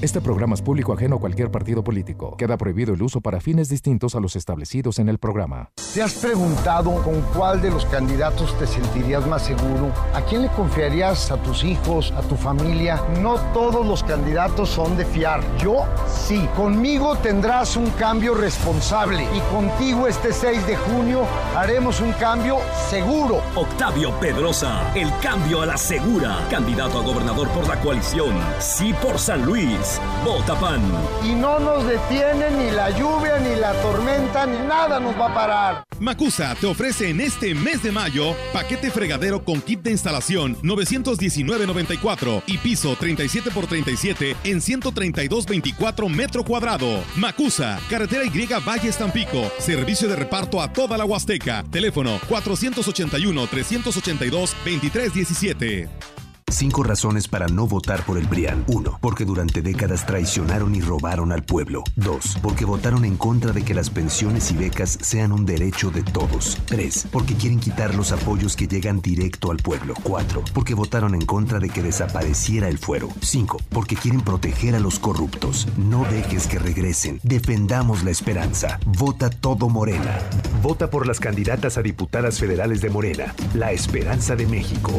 Este programa es público ajeno a cualquier partido político. Queda prohibido el uso para fines distintos a los establecidos en el programa. ¿Te has preguntado con cuál de los candidatos te sentirías más seguro? ¿A quién le confiarías a tus hijos, a tu familia? No todos los candidatos son de fiar. Yo sí. Conmigo tendrás un cambio responsable y contigo este 6 de junio haremos un cambio seguro. Octavio Pedrosa, el cambio a la segura. Candidato a gobernador por la coalición. Sí por San Luis. Vota PAN. Y no nos detiene ni la lluvia, ni la tormenta, ni nada nos va a parar. Macusa te ofrece en este mes de mayo paquete fregadero con kit de instalación 919.94 y piso 37 por 37 en 132.24 metro cuadrado. Macusa, carretera Y Valle Estampico, servicio de reparto a toda la Huasteca. Teléfono 481 382 2317. Cinco razones para no votar por el PRIAN. 1. Porque durante décadas traicionaron y robaron al pueblo. 2. Porque votaron en contra de que las pensiones y becas sean un derecho de todos. 3. Porque quieren quitar los apoyos que llegan directo al pueblo. 4. Porque votaron en contra de que desapareciera el fuero. 5. Porque quieren proteger a los corruptos. No dejes que regresen. Defendamos la esperanza. Vota todo Morena. Vota por las candidatas a diputadas federales de Morena. La esperanza de México.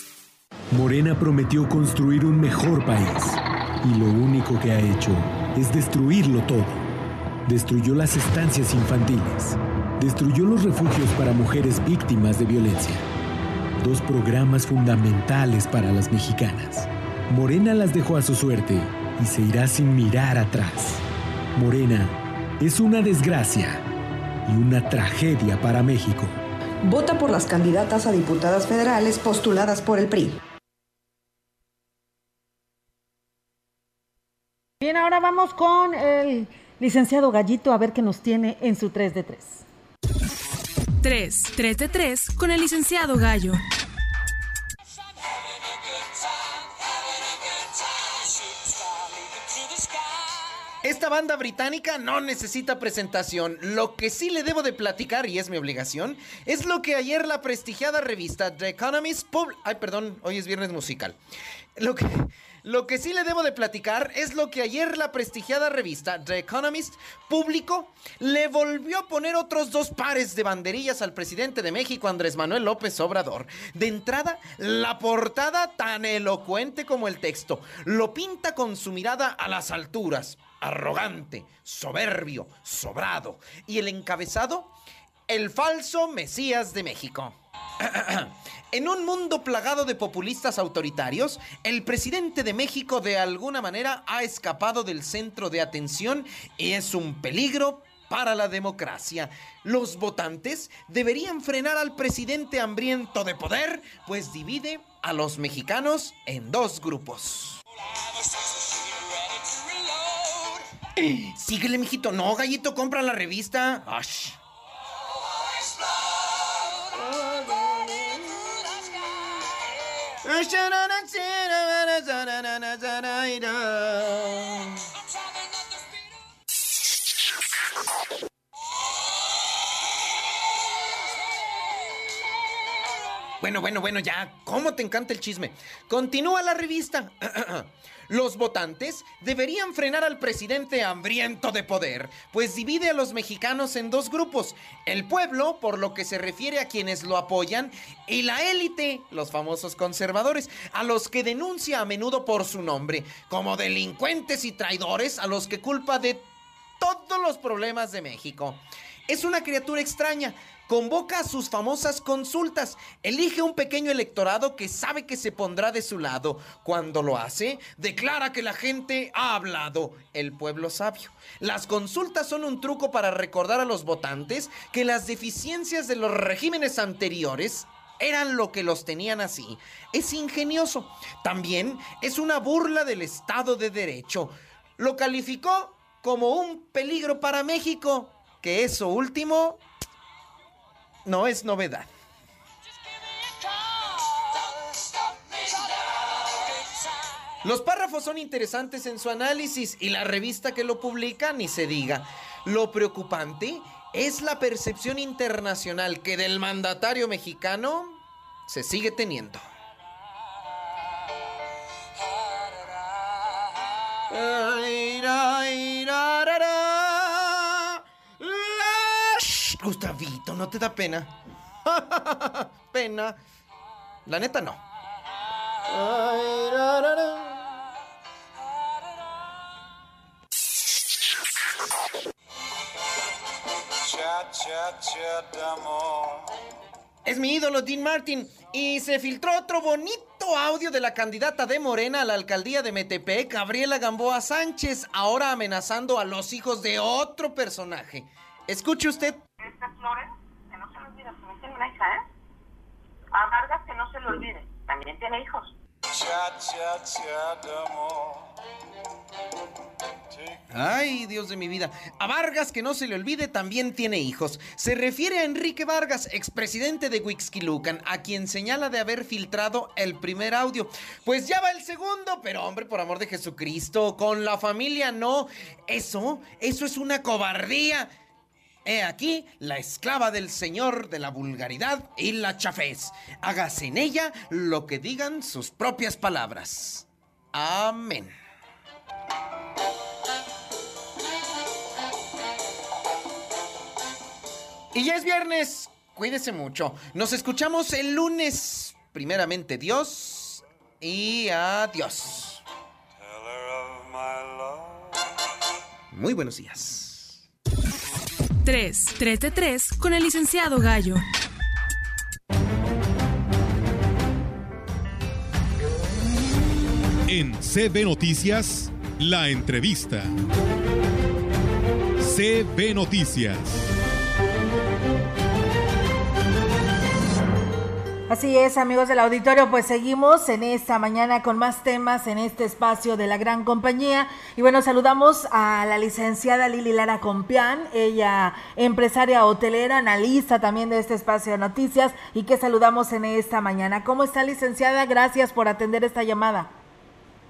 Morena prometió construir un mejor país y lo único que ha hecho es destruirlo todo. Destruyó las estancias infantiles, destruyó los refugios para mujeres víctimas de violencia, dos programas fundamentales para las mexicanas. Morena las dejó a su suerte y se irá sin mirar atrás. Morena es una desgracia y una tragedia para México. Vota por las candidatas a diputadas federales postuladas por el PRI. Bien, ahora vamos con el licenciado Gallito a ver qué nos tiene en su 3 de 3. 3, 3 de 3 con el licenciado Gallo. Esta banda británica no necesita presentación. Lo que sí le debo de platicar, y es mi obligación, es lo que ayer la prestigiada revista The Economist... Pub Ay, perdón, hoy es viernes musical. Lo que... Lo que sí le debo de platicar es lo que ayer la prestigiada revista The Economist publicó. Le volvió a poner otros dos pares de banderillas al presidente de México, Andrés Manuel López Obrador. De entrada, la portada tan elocuente como el texto. Lo pinta con su mirada a las alturas. Arrogante, soberbio, sobrado. Y el encabezado, el falso Mesías de México. En un mundo plagado de populistas autoritarios, el presidente de México de alguna manera ha escapado del centro de atención y es un peligro para la democracia. Los votantes deberían frenar al presidente hambriento de poder, pues divide a los mexicanos en dos grupos. Síguele, mijito. No, gallito, compra la revista. Ash. Ashana Sina Zanana Zanaida. Bueno, bueno, bueno, ya. ¿Cómo te encanta el chisme? Continúa la revista. Los votantes deberían frenar al presidente hambriento de poder, pues divide a los mexicanos en dos grupos, el pueblo, por lo que se refiere a quienes lo apoyan, y la élite, los famosos conservadores, a los que denuncia a menudo por su nombre, como delincuentes y traidores a los que culpa de todos los problemas de México. Es una criatura extraña, convoca sus famosas consultas, elige un pequeño electorado que sabe que se pondrá de su lado. Cuando lo hace, declara que la gente ha hablado, el pueblo sabio. Las consultas son un truco para recordar a los votantes que las deficiencias de los regímenes anteriores eran lo que los tenían así. Es ingenioso. También es una burla del Estado de Derecho. Lo calificó como un peligro para México, que eso último no es novedad. Los párrafos son interesantes en su análisis y la revista que lo publica ni se diga. Lo preocupante es la percepción internacional que del mandatario mexicano se sigue teniendo. Gustavito, ¿no te da pena? pena. La neta no. Es mi ídolo Dean Martin y se filtró otro bonito audio de la candidata de Morena a la alcaldía de Metepec, Gabriela Gamboa Sánchez, ahora amenazando a los hijos de otro personaje. Escuche usted. Estas flores, que no se le olvide, también tiene una hija, ¿eh? A Vargas, que no se le olvide, también tiene hijos. Ay, Dios de mi vida. A Vargas, que no se le olvide, también tiene hijos. Se refiere a Enrique Vargas, expresidente de Wixquilucan, a quien señala de haber filtrado el primer audio. Pues ya va el segundo, pero hombre, por amor de Jesucristo, con la familia no. Eso, eso es una cobardía. He aquí la esclava del señor de la vulgaridad y la chafez. Hágase en ella lo que digan sus propias palabras. Amén. Y ya es viernes. Cuídese mucho. Nos escuchamos el lunes. Primeramente Dios y adiós. Muy buenos días. 3. 3 de 3 con el licenciado Gallo. En CB Noticias, la entrevista. CB Noticias. Así es, amigos del auditorio, pues seguimos en esta mañana con más temas en este espacio de la gran compañía. Y bueno, saludamos a la licenciada Lili Lara Compián, ella empresaria hotelera, analista también de este espacio de noticias y que saludamos en esta mañana. ¿Cómo está, licenciada? Gracias por atender esta llamada.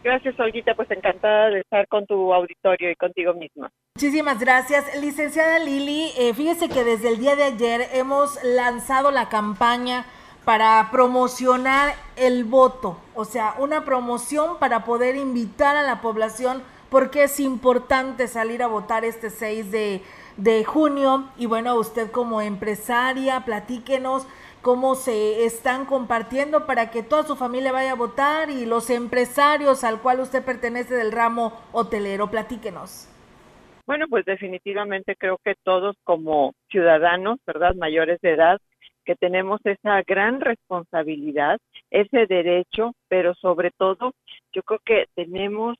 Gracias, Olguita, pues encantada de estar con tu auditorio y contigo misma. Muchísimas gracias. Licenciada Lili, eh, fíjese que desde el día de ayer hemos lanzado la campaña para promocionar el voto, o sea, una promoción para poder invitar a la población porque es importante salir a votar este 6 de, de junio. Y bueno, usted como empresaria, platíquenos cómo se están compartiendo para que toda su familia vaya a votar y los empresarios al cual usted pertenece del ramo hotelero. Platíquenos. Bueno, pues definitivamente creo que todos como ciudadanos, ¿verdad? Mayores de edad, que tenemos esa gran responsabilidad, ese derecho, pero sobre todo yo creo que tenemos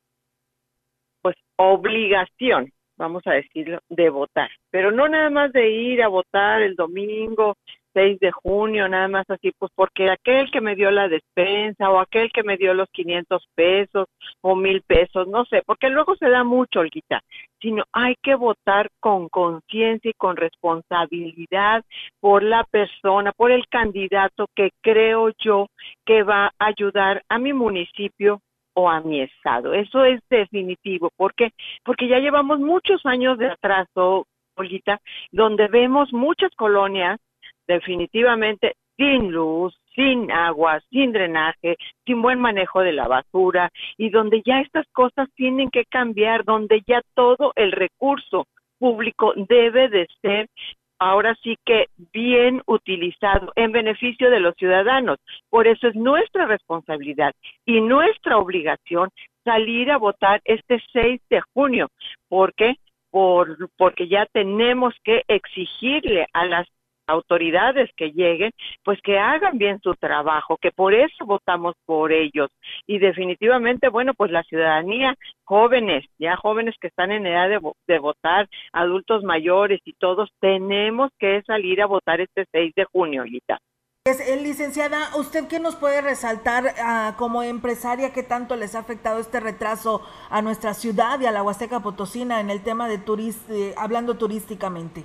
pues obligación, vamos a decirlo, de votar, pero no nada más de ir a votar el domingo 6 de junio, nada más así, pues porque aquel que me dio la despensa o aquel que me dio los 500 pesos o mil pesos, no sé, porque luego se da mucho, Olguita, sino hay que votar con conciencia y con responsabilidad por la persona, por el candidato que creo yo que va a ayudar a mi municipio o a mi estado. Eso es definitivo. ¿Por qué? Porque ya llevamos muchos años de atraso, Olguita, donde vemos muchas colonias definitivamente sin luz, sin agua, sin drenaje, sin buen manejo de la basura y donde ya estas cosas tienen que cambiar, donde ya todo el recurso público debe de ser ahora sí que bien utilizado en beneficio de los ciudadanos. Por eso es nuestra responsabilidad y nuestra obligación salir a votar este 6 de junio. ¿Por qué? Por, porque ya tenemos que exigirle a las autoridades que lleguen, pues que hagan bien su trabajo, que por eso votamos por ellos. Y definitivamente, bueno, pues la ciudadanía, jóvenes, ya jóvenes que están en edad de, votar, adultos mayores y todos, tenemos que salir a votar este 6 de junio, Lita. Es, eh, licenciada, ¿usted qué nos puede resaltar ah, como empresaria qué tanto les ha afectado este retraso a nuestra ciudad y a la Huasteca Potosina en el tema de turist, eh, hablando turísticamente?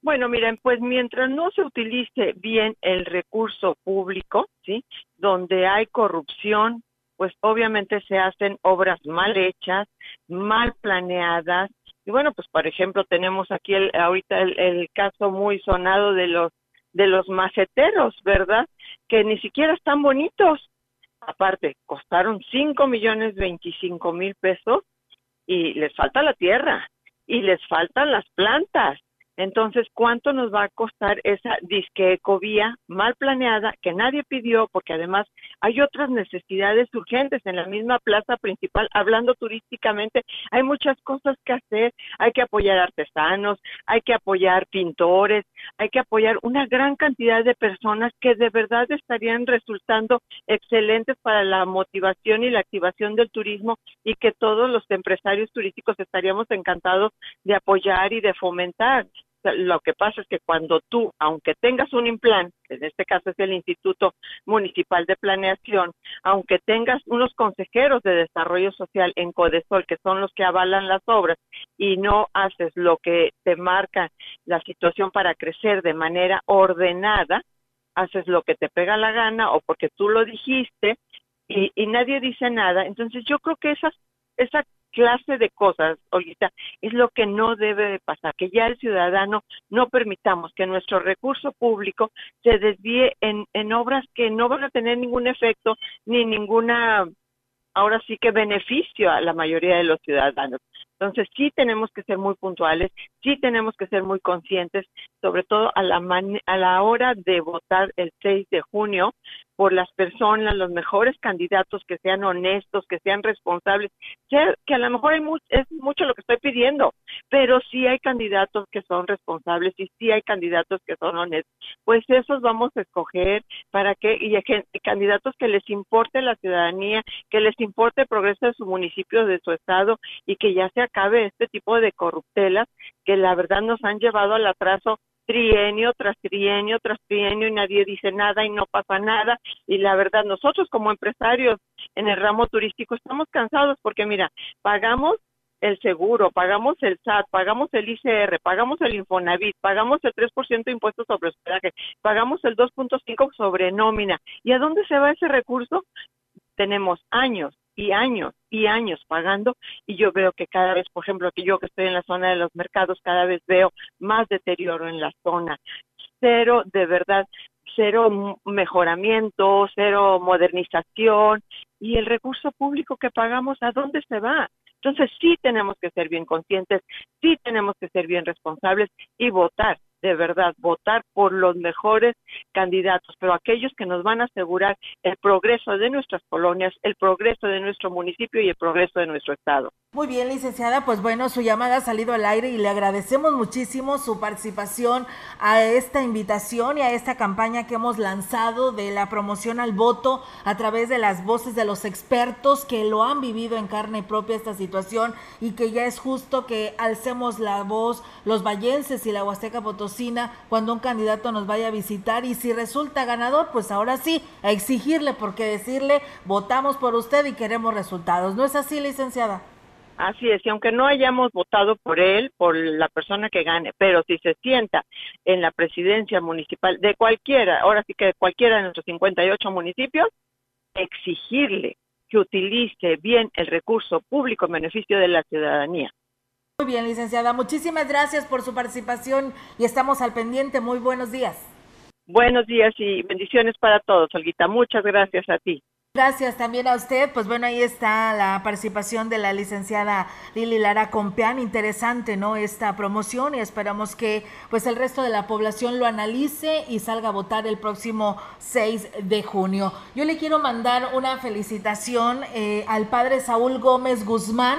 Bueno, miren, pues mientras no se utilice bien el recurso público, ¿sí? Donde hay corrupción, pues obviamente se hacen obras mal hechas, mal planeadas. Y bueno, pues por ejemplo tenemos aquí el, ahorita el, caso muy sonado de los de los maceteros, ¿verdad? Que ni siquiera están bonitos. Aparte, costaron cinco millones veinticinco mil pesos y les falta la tierra y les faltan las plantas entonces, ¿cuánto nos va a costar esa disque ecovía mal planeada que nadie pidió? Porque además hay otras necesidades urgentes en la misma plaza principal. Hablando turísticamente, hay muchas cosas que hacer. Hay que apoyar artesanos, hay que apoyar pintores, hay que apoyar una gran cantidad de personas que de verdad estarían resultando excelentes para la motivación y la activación del turismo y que todos los empresarios turísticos estaríamos encantados de apoyar y de fomentar. Lo que pasa es que cuando tú, aunque tengas un implant, en este caso es el Instituto Municipal de Planeación, aunque tengas unos consejeros de desarrollo social en Codesol, que son los que avalan las obras, y no haces lo que te marca la situación para crecer de manera ordenada, haces lo que te pega la gana o porque tú lo dijiste y, y nadie dice nada. Entonces yo creo que esa clase de cosas, Olguita, es lo que no debe de pasar, que ya el ciudadano no permitamos que nuestro recurso público se desvíe en, obras que no van a tener ningún efecto ni ninguna, ahora sí que beneficio a la mayoría de los ciudadanos. Entonces sí tenemos que ser muy puntuales, sí tenemos que ser muy conscientes, sobre todo a la, a la hora de votar el 6 de junio, por las personas, los mejores candidatos que sean honestos, que sean responsables, que a lo mejor es mucho lo que estoy pidiendo, pero sí hay candidatos que son responsables y sí hay candidatos que son honestos. Pues esos vamos a escoger para que, y, y candidatos que les importe la ciudadanía, que les importe el progreso de su municipio, de su estado y que ya se acabe este tipo de corruptelas que la verdad nos han llevado al atraso trienio tras trienio tras trienio y nadie dice nada y no pasa nada. Y la verdad, nosotros como empresarios en el ramo turístico estamos cansados porque mira, pagamos el seguro, pagamos el SAT, pagamos el ICR, pagamos el Infonavit, pagamos el 3% de impuestos sobre hospedaje, pagamos el 2.5 sobre nómina. ¿Y a dónde se va ese recurso? Tenemos años y años y años pagando y yo veo que cada vez, por ejemplo, que yo que estoy en la zona de los mercados, cada vez veo más deterioro en la zona. Cero, de verdad, cero mejoramiento, cero modernización y el recurso público que pagamos, ¿a dónde se va? Entonces sí tenemos que ser bien conscientes, sí tenemos que ser bien responsables y votar de verdad votar por los mejores candidatos, pero aquellos que nos van a asegurar el progreso de nuestras colonias, el progreso de nuestro municipio y el progreso de nuestro estado. Muy bien, licenciada, pues bueno, su llamada ha salido al aire y le agradecemos muchísimo su participación a esta invitación y a esta campaña que hemos lanzado de la promoción al voto a través de las voces de los expertos que lo han vivido en carne propia esta situación y que ya es justo que alcemos la voz los vallenses y la Huasteca Potosina cuando un candidato nos vaya a visitar y si resulta ganador, pues ahora sí, a exigirle porque decirle votamos por usted y queremos resultados. ¿No es así, licenciada? Así es, y aunque no hayamos votado por él, por la persona que gane, pero si se sienta en la presidencia municipal de cualquiera, ahora sí que de cualquiera de nuestros 58 municipios, exigirle que utilice bien el recurso público en beneficio de la ciudadanía. Muy bien, licenciada, muchísimas gracias por su participación y estamos al pendiente. Muy buenos días. Buenos días y bendiciones para todos, Olguita. Muchas gracias a ti. Gracias también a usted. Pues bueno, ahí está la participación de la licenciada Lili Lara Compeán. Interesante, ¿no? Esta promoción y esperamos que pues el resto de la población lo analice y salga a votar el próximo 6 de junio. Yo le quiero mandar una felicitación eh, al padre Saúl Gómez Guzmán.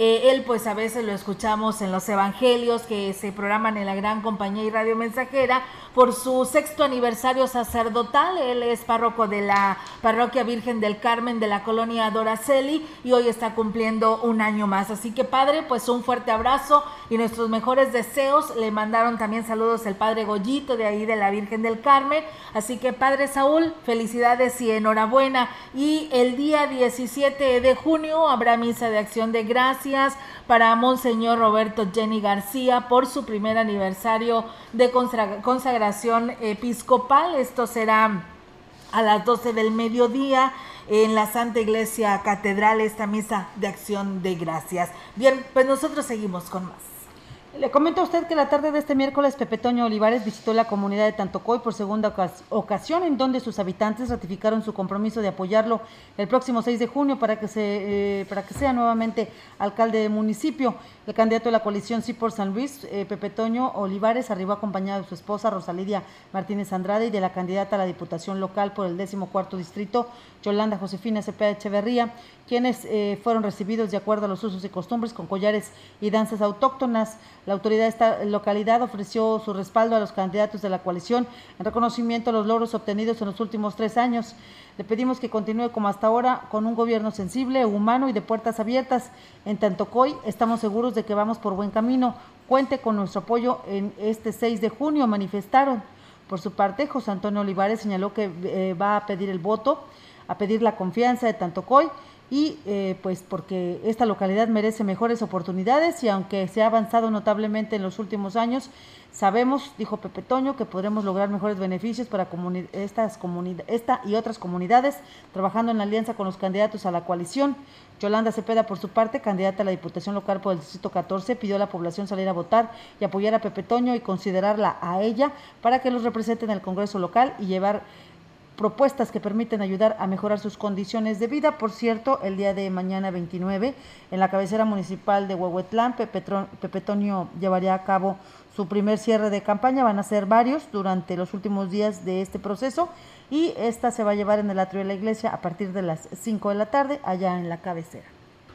Eh, él pues a veces lo escuchamos en los evangelios que se programan en la gran compañía y radio mensajera por su sexto aniversario sacerdotal. Él es párroco de la parroquia Virgen del Carmen de la colonia Doraceli y hoy está cumpliendo un año más. Así que padre, pues un fuerte abrazo y nuestros mejores deseos. Le mandaron también saludos el padre Goyito de ahí de la Virgen del Carmen. Así que padre Saúl, felicidades y enhorabuena. Y el día 17 de junio habrá misa de acción de gracias para Monseñor Roberto Jenny García por su primer aniversario de consagración episcopal. Esto será a las 12 del mediodía en la Santa Iglesia Catedral, esta misa de acción de gracias. Bien, pues nosotros seguimos con más. Le comento a usted que la tarde de este miércoles Pepe Toño Olivares visitó la comunidad de Tantocoy por segunda ocasión en donde sus habitantes ratificaron su compromiso de apoyarlo el próximo 6 de junio para que, se, eh, para que sea nuevamente alcalde de municipio. El candidato de la coalición Sí por San Luis, eh, Pepe Toño Olivares, arribó acompañado de su esposa Rosalidia Martínez Andrade y de la candidata a la diputación local por el décimo cuarto distrito, Yolanda Josefina Cepeda Echeverría, quienes eh, fueron recibidos de acuerdo a los usos y costumbres con collares y danzas autóctonas. La autoridad de esta localidad ofreció su respaldo a los candidatos de la coalición en reconocimiento a los logros obtenidos en los últimos tres años. Le pedimos que continúe como hasta ahora con un gobierno sensible, humano y de puertas abiertas. En Tantocoy estamos seguros de que vamos por buen camino. Cuente con nuestro apoyo en este 6 de junio, manifestaron. Por su parte, José Antonio Olivares señaló que eh, va a pedir el voto, a pedir la confianza de Tantocoy y eh, pues porque esta localidad merece mejores oportunidades y aunque se ha avanzado notablemente en los últimos años, sabemos, dijo Pepe Toño, que podremos lograr mejores beneficios para estas esta y otras comunidades, trabajando en alianza con los candidatos a la coalición. Yolanda Cepeda, por su parte, candidata a la Diputación Local por el Distrito 14, pidió a la población salir a votar y apoyar a Pepe Toño y considerarla a ella para que los represente en el Congreso local y llevar propuestas que permiten ayudar a mejorar sus condiciones de vida. Por cierto, el día de mañana 29, en la cabecera municipal de Huehuetlán, Pepe Tonio llevaría a cabo su primer cierre de campaña. Van a ser varios durante los últimos días de este proceso y esta se va a llevar en el atrio de la iglesia a partir de las 5 de la tarde allá en la cabecera.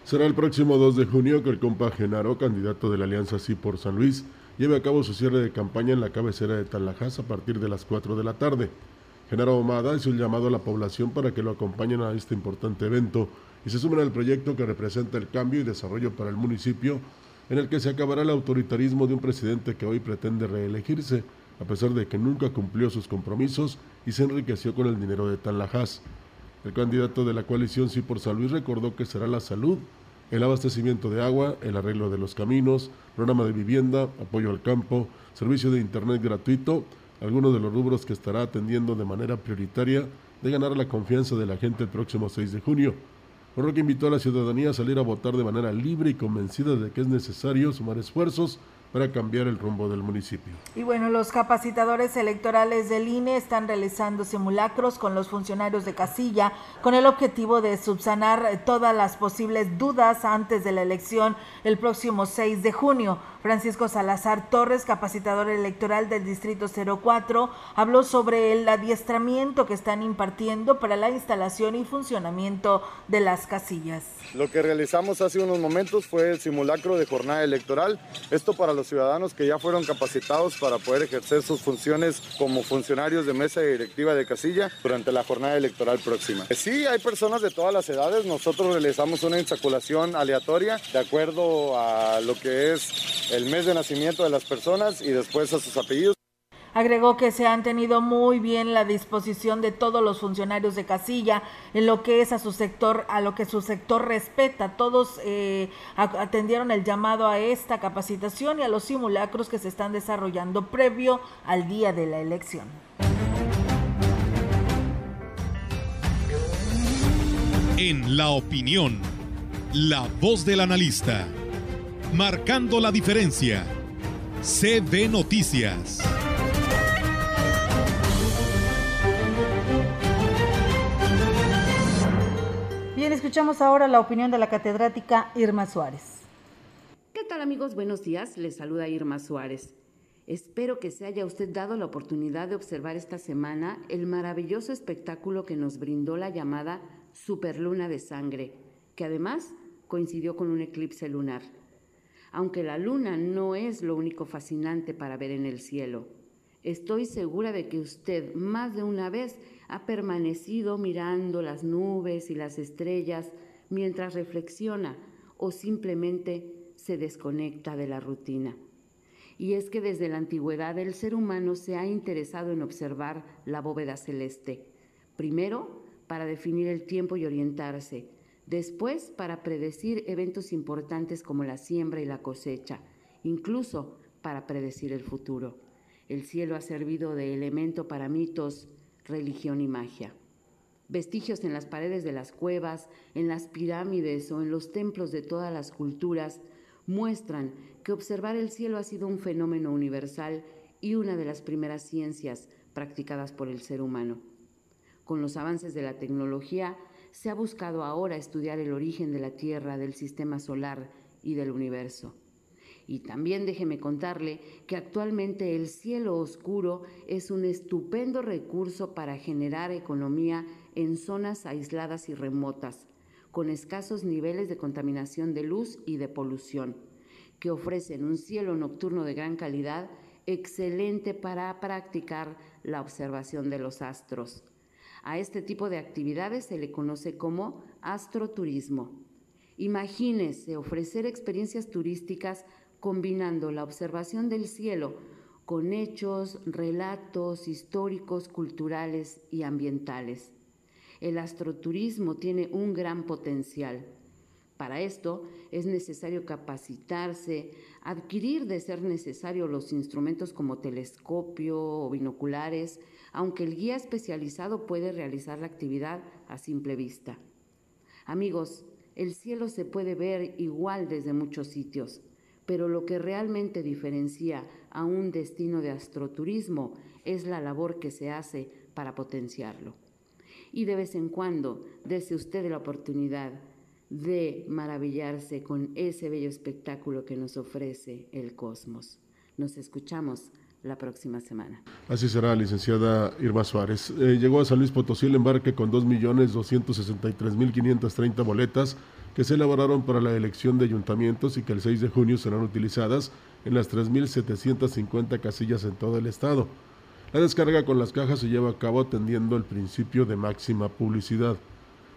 Será el próximo 2 de junio que el compa Genaro, candidato de la Alianza Sí por San Luis, lleve a cabo su cierre de campaña en la cabecera de Talajás a partir de las 4 de la tarde. Genaro Omada hizo un llamado a la población para que lo acompañen a este importante evento y se sumen al proyecto que representa el cambio y desarrollo para el municipio, en el que se acabará el autoritarismo de un presidente que hoy pretende reelegirse, a pesar de que nunca cumplió sus compromisos y se enriqueció con el dinero de Tanlajas. El candidato de la coalición Sí por San Luis recordó que será la salud, el abastecimiento de agua, el arreglo de los caminos, programa de vivienda, apoyo al campo, servicio de internet gratuito, algunos de los rubros que estará atendiendo de manera prioritaria de ganar la confianza de la gente el próximo 6 de junio. por lo que invitó a la ciudadanía a salir a votar de manera libre y convencida de que es necesario sumar esfuerzos para cambiar el rumbo del municipio. Y bueno, los capacitadores electorales del INE están realizando simulacros con los funcionarios de casilla con el objetivo de subsanar todas las posibles dudas antes de la elección el próximo 6 de junio. Francisco Salazar Torres, capacitador electoral del Distrito 04, habló sobre el adiestramiento que están impartiendo para la instalación y funcionamiento de las casillas. Lo que realizamos hace unos momentos fue el simulacro de jornada electoral, esto para los ciudadanos que ya fueron capacitados para poder ejercer sus funciones como funcionarios de mesa directiva de casilla durante la jornada electoral próxima. Sí, hay personas de todas las edades, nosotros realizamos una insaculación aleatoria de acuerdo a lo que es el mes de nacimiento de las personas y después a sus apellidos. Agregó que se han tenido muy bien la disposición de todos los funcionarios de casilla en lo que es a su sector, a lo que su sector respeta. Todos eh, atendieron el llamado a esta capacitación y a los simulacros que se están desarrollando previo al día de la elección. En la opinión, la voz del analista marcando la diferencia. CB Noticias. Bien, escuchamos ahora la opinión de la catedrática Irma Suárez. ¿Qué tal amigos? Buenos días, les saluda Irma Suárez. Espero que se haya usted dado la oportunidad de observar esta semana el maravilloso espectáculo que nos brindó la llamada Superluna de Sangre, que además coincidió con un eclipse lunar aunque la luna no es lo único fascinante para ver en el cielo. Estoy segura de que usted más de una vez ha permanecido mirando las nubes y las estrellas mientras reflexiona o simplemente se desconecta de la rutina. Y es que desde la antigüedad el ser humano se ha interesado en observar la bóveda celeste, primero para definir el tiempo y orientarse, Después, para predecir eventos importantes como la siembra y la cosecha, incluso para predecir el futuro. El cielo ha servido de elemento para mitos, religión y magia. Vestigios en las paredes de las cuevas, en las pirámides o en los templos de todas las culturas muestran que observar el cielo ha sido un fenómeno universal y una de las primeras ciencias practicadas por el ser humano. Con los avances de la tecnología, se ha buscado ahora estudiar el origen de la Tierra, del sistema solar y del universo. Y también déjeme contarle que actualmente el cielo oscuro es un estupendo recurso para generar economía en zonas aisladas y remotas, con escasos niveles de contaminación de luz y de polución, que ofrecen un cielo nocturno de gran calidad excelente para practicar la observación de los astros. A este tipo de actividades se le conoce como astroturismo. Imagínese ofrecer experiencias turísticas combinando la observación del cielo con hechos, relatos históricos, culturales y ambientales. El astroturismo tiene un gran potencial. Para esto es necesario capacitarse, adquirir de ser necesario los instrumentos como telescopio o binoculares, aunque el guía especializado puede realizar la actividad a simple vista. Amigos, el cielo se puede ver igual desde muchos sitios, pero lo que realmente diferencia a un destino de astroturismo es la labor que se hace para potenciarlo. Y de vez en cuando, dese usted la oportunidad de maravillarse con ese bello espectáculo que nos ofrece el cosmos. Nos escuchamos la próxima semana. Así será, licenciada Irma Suárez. Eh, llegó a San Luis Potosí el embarque con 2.263.530 boletas que se elaboraron para la elección de ayuntamientos y que el 6 de junio serán utilizadas en las 3.750 casillas en todo el estado. La descarga con las cajas se lleva a cabo atendiendo el principio de máxima publicidad.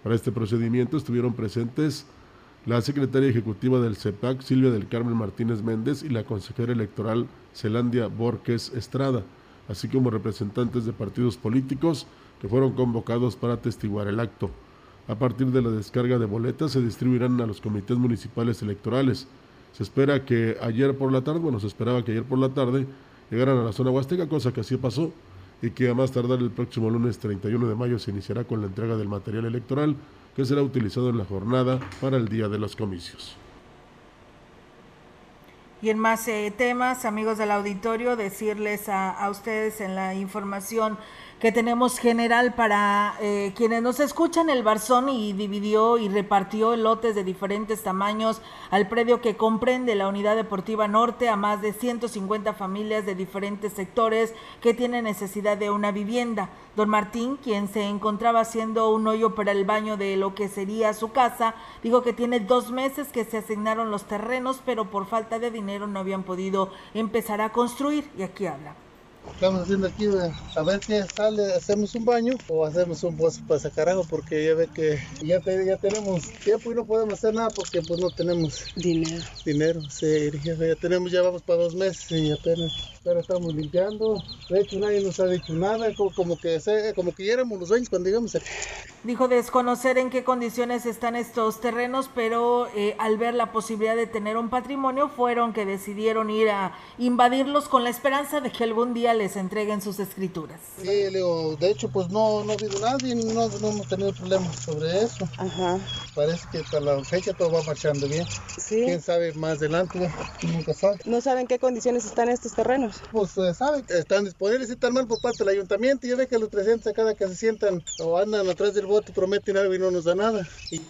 Para este procedimiento estuvieron presentes la secretaria ejecutiva del CEPAC, Silvia del Carmen Martínez Méndez, y la consejera electoral Celandia Borges Estrada, así como representantes de partidos políticos que fueron convocados para atestiguar el acto. A partir de la descarga de boletas se distribuirán a los comités municipales electorales. Se espera que ayer por la tarde, bueno, se esperaba que ayer por la tarde llegaran a la zona huasteca, cosa que así pasó, y que a más tardar el próximo lunes 31 de mayo se iniciará con la entrega del material electoral que será utilizado en la jornada para el día de los comicios. Y en más eh, temas, amigos del auditorio, decirles a, a ustedes en la información que tenemos general para eh, quienes nos escuchan. El Barzón y dividió y repartió lotes de diferentes tamaños al predio que comprende la Unidad Deportiva Norte a más de 150 familias de diferentes sectores que tienen necesidad de una vivienda. Don Martín, quien se encontraba haciendo un hoyo para el baño de lo que sería su casa, dijo que tiene dos meses que se asignaron los terrenos, pero por falta de dinero no habían podido empezar a construir. Y aquí habla. Estamos haciendo aquí a ver qué sale, hacemos un baño o hacemos un pozo para sacar agua porque ya ve que ya, ya tenemos tiempo y no podemos hacer nada porque pues no tenemos dinero. Dinero, sí, ya tenemos, ya vamos para dos meses y apenas pero estamos limpiando. De hecho, nadie nos ha dicho nada, como, que, como que ya éramos los dueños cuando llegamos aquí. Dijo desconocer en qué condiciones están estos terrenos, pero eh, al ver la posibilidad de tener un patrimonio, fueron que decidieron ir a invadirlos con la esperanza de que algún día les entreguen sus escrituras. Sí, Leo, de hecho, pues no, no ha habido nadie, no, no hemos tenido problemas sobre eso. Ajá. Parece que hasta la fecha todo va marchando bien. Sí. Quién sabe más adelante, nunca sabe. No saben qué condiciones están estos terrenos. Pues eh, saben que están disponibles y están mal por parte del ayuntamiento. Yo ve que los presidentes cada que se sientan o andan atrás del voto prometen algo y no nos da nada. Y...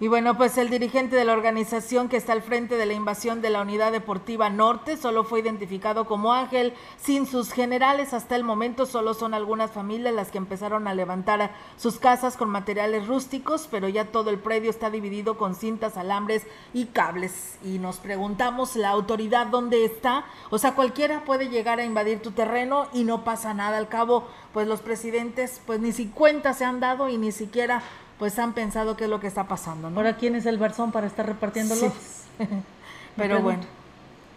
Y bueno, pues el dirigente de la organización que está al frente de la invasión de la Unidad Deportiva Norte solo fue identificado como Ángel, sin sus generales. Hasta el momento solo son algunas familias las que empezaron a levantar sus casas con materiales rústicos, pero ya todo el predio está dividido con cintas, alambres y cables. Y nos preguntamos, ¿la autoridad dónde está? O sea, cualquiera puede llegar a invadir tu terreno y no pasa nada. Al cabo, pues los presidentes, pues ni si cuenta se han dado y ni siquiera pues han pensado qué es lo que está pasando. ¿no? Ahora, ¿quién es el Barzón para estar repartiéndolo? Pero bueno,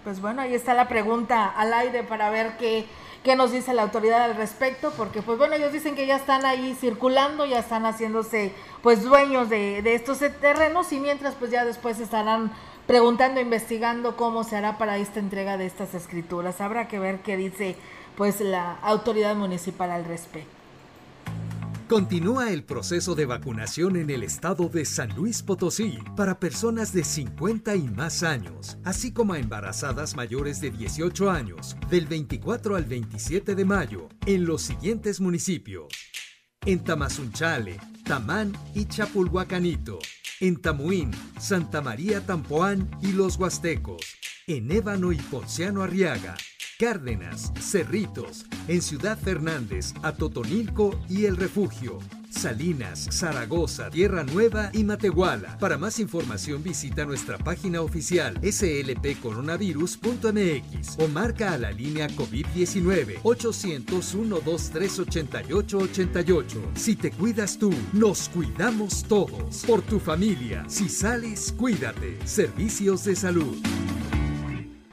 pues bueno, ahí está la pregunta al aire para ver qué, qué nos dice la autoridad al respecto, porque pues bueno, ellos dicen que ya están ahí circulando, ya están haciéndose pues dueños de, de estos terrenos y mientras pues ya después estarán preguntando, investigando cómo se hará para esta entrega de estas escrituras. Habrá que ver qué dice pues la autoridad municipal al respecto. Continúa el proceso de vacunación en el estado de San Luis Potosí para personas de 50 y más años, así como a embarazadas mayores de 18 años, del 24 al 27 de mayo, en los siguientes municipios. En Tamazunchale, Tamán y Chapulhuacanito. En Tamuín, Santa María Tampoán y Los Huastecos. En Ébano y Ponciano Arriaga. Cárdenas, Cerritos, en Ciudad Fernández, Atotonilco y El Refugio, Salinas, Zaragoza, Tierra Nueva y Matehuala. Para más información visita nuestra página oficial slpcoronavirus.mx o marca a la línea COVID-19 800-123-8888. Si te cuidas tú, nos cuidamos todos. Por tu familia, si sales, cuídate. Servicios de salud.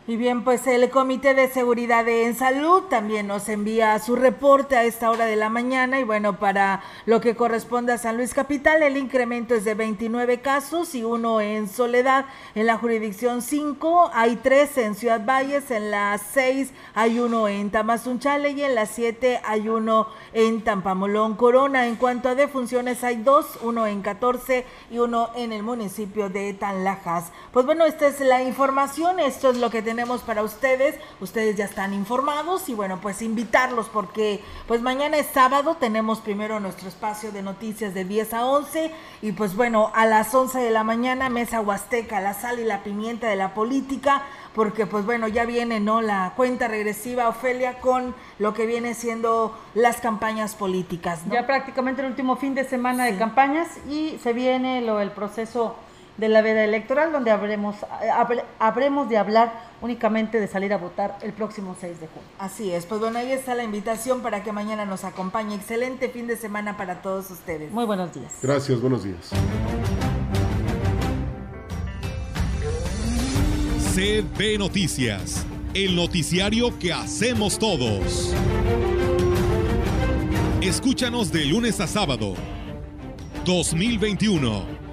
Y bien, pues el Comité de Seguridad en Salud también nos envía su reporte a esta hora de la mañana y bueno, para lo que corresponde a San Luis Capital, el incremento es de 29 casos y uno en Soledad, en la jurisdicción 5 hay 3 en Ciudad Valles, en la 6 hay uno en Tamazunchale y en la 7 hay uno en Tampamolón Corona. En cuanto a defunciones hay dos, uno en 14 y uno en el municipio de Tanlajas. Pues bueno, esta es la información, esto es lo que tenemos tenemos para ustedes. Ustedes ya están informados y bueno, pues invitarlos porque pues mañana es sábado, tenemos primero nuestro espacio de noticias de 10 a 11 y pues bueno, a las 11 de la mañana Mesa Huasteca, la sal y la pimienta de la política, porque pues bueno, ya viene, ¿no? La cuenta regresiva, Ofelia, con lo que viene siendo las campañas políticas, Ya prácticamente el último fin de semana de campañas y se viene lo el proceso de la veda electoral, donde habremos, habremos de hablar únicamente de salir a votar el próximo 6 de junio. Así es, pues bueno, ahí está la invitación para que mañana nos acompañe. Excelente fin de semana para todos ustedes. Muy buenos días. Gracias, buenos días. CB Noticias, el noticiario que hacemos todos. Escúchanos de lunes a sábado. 2021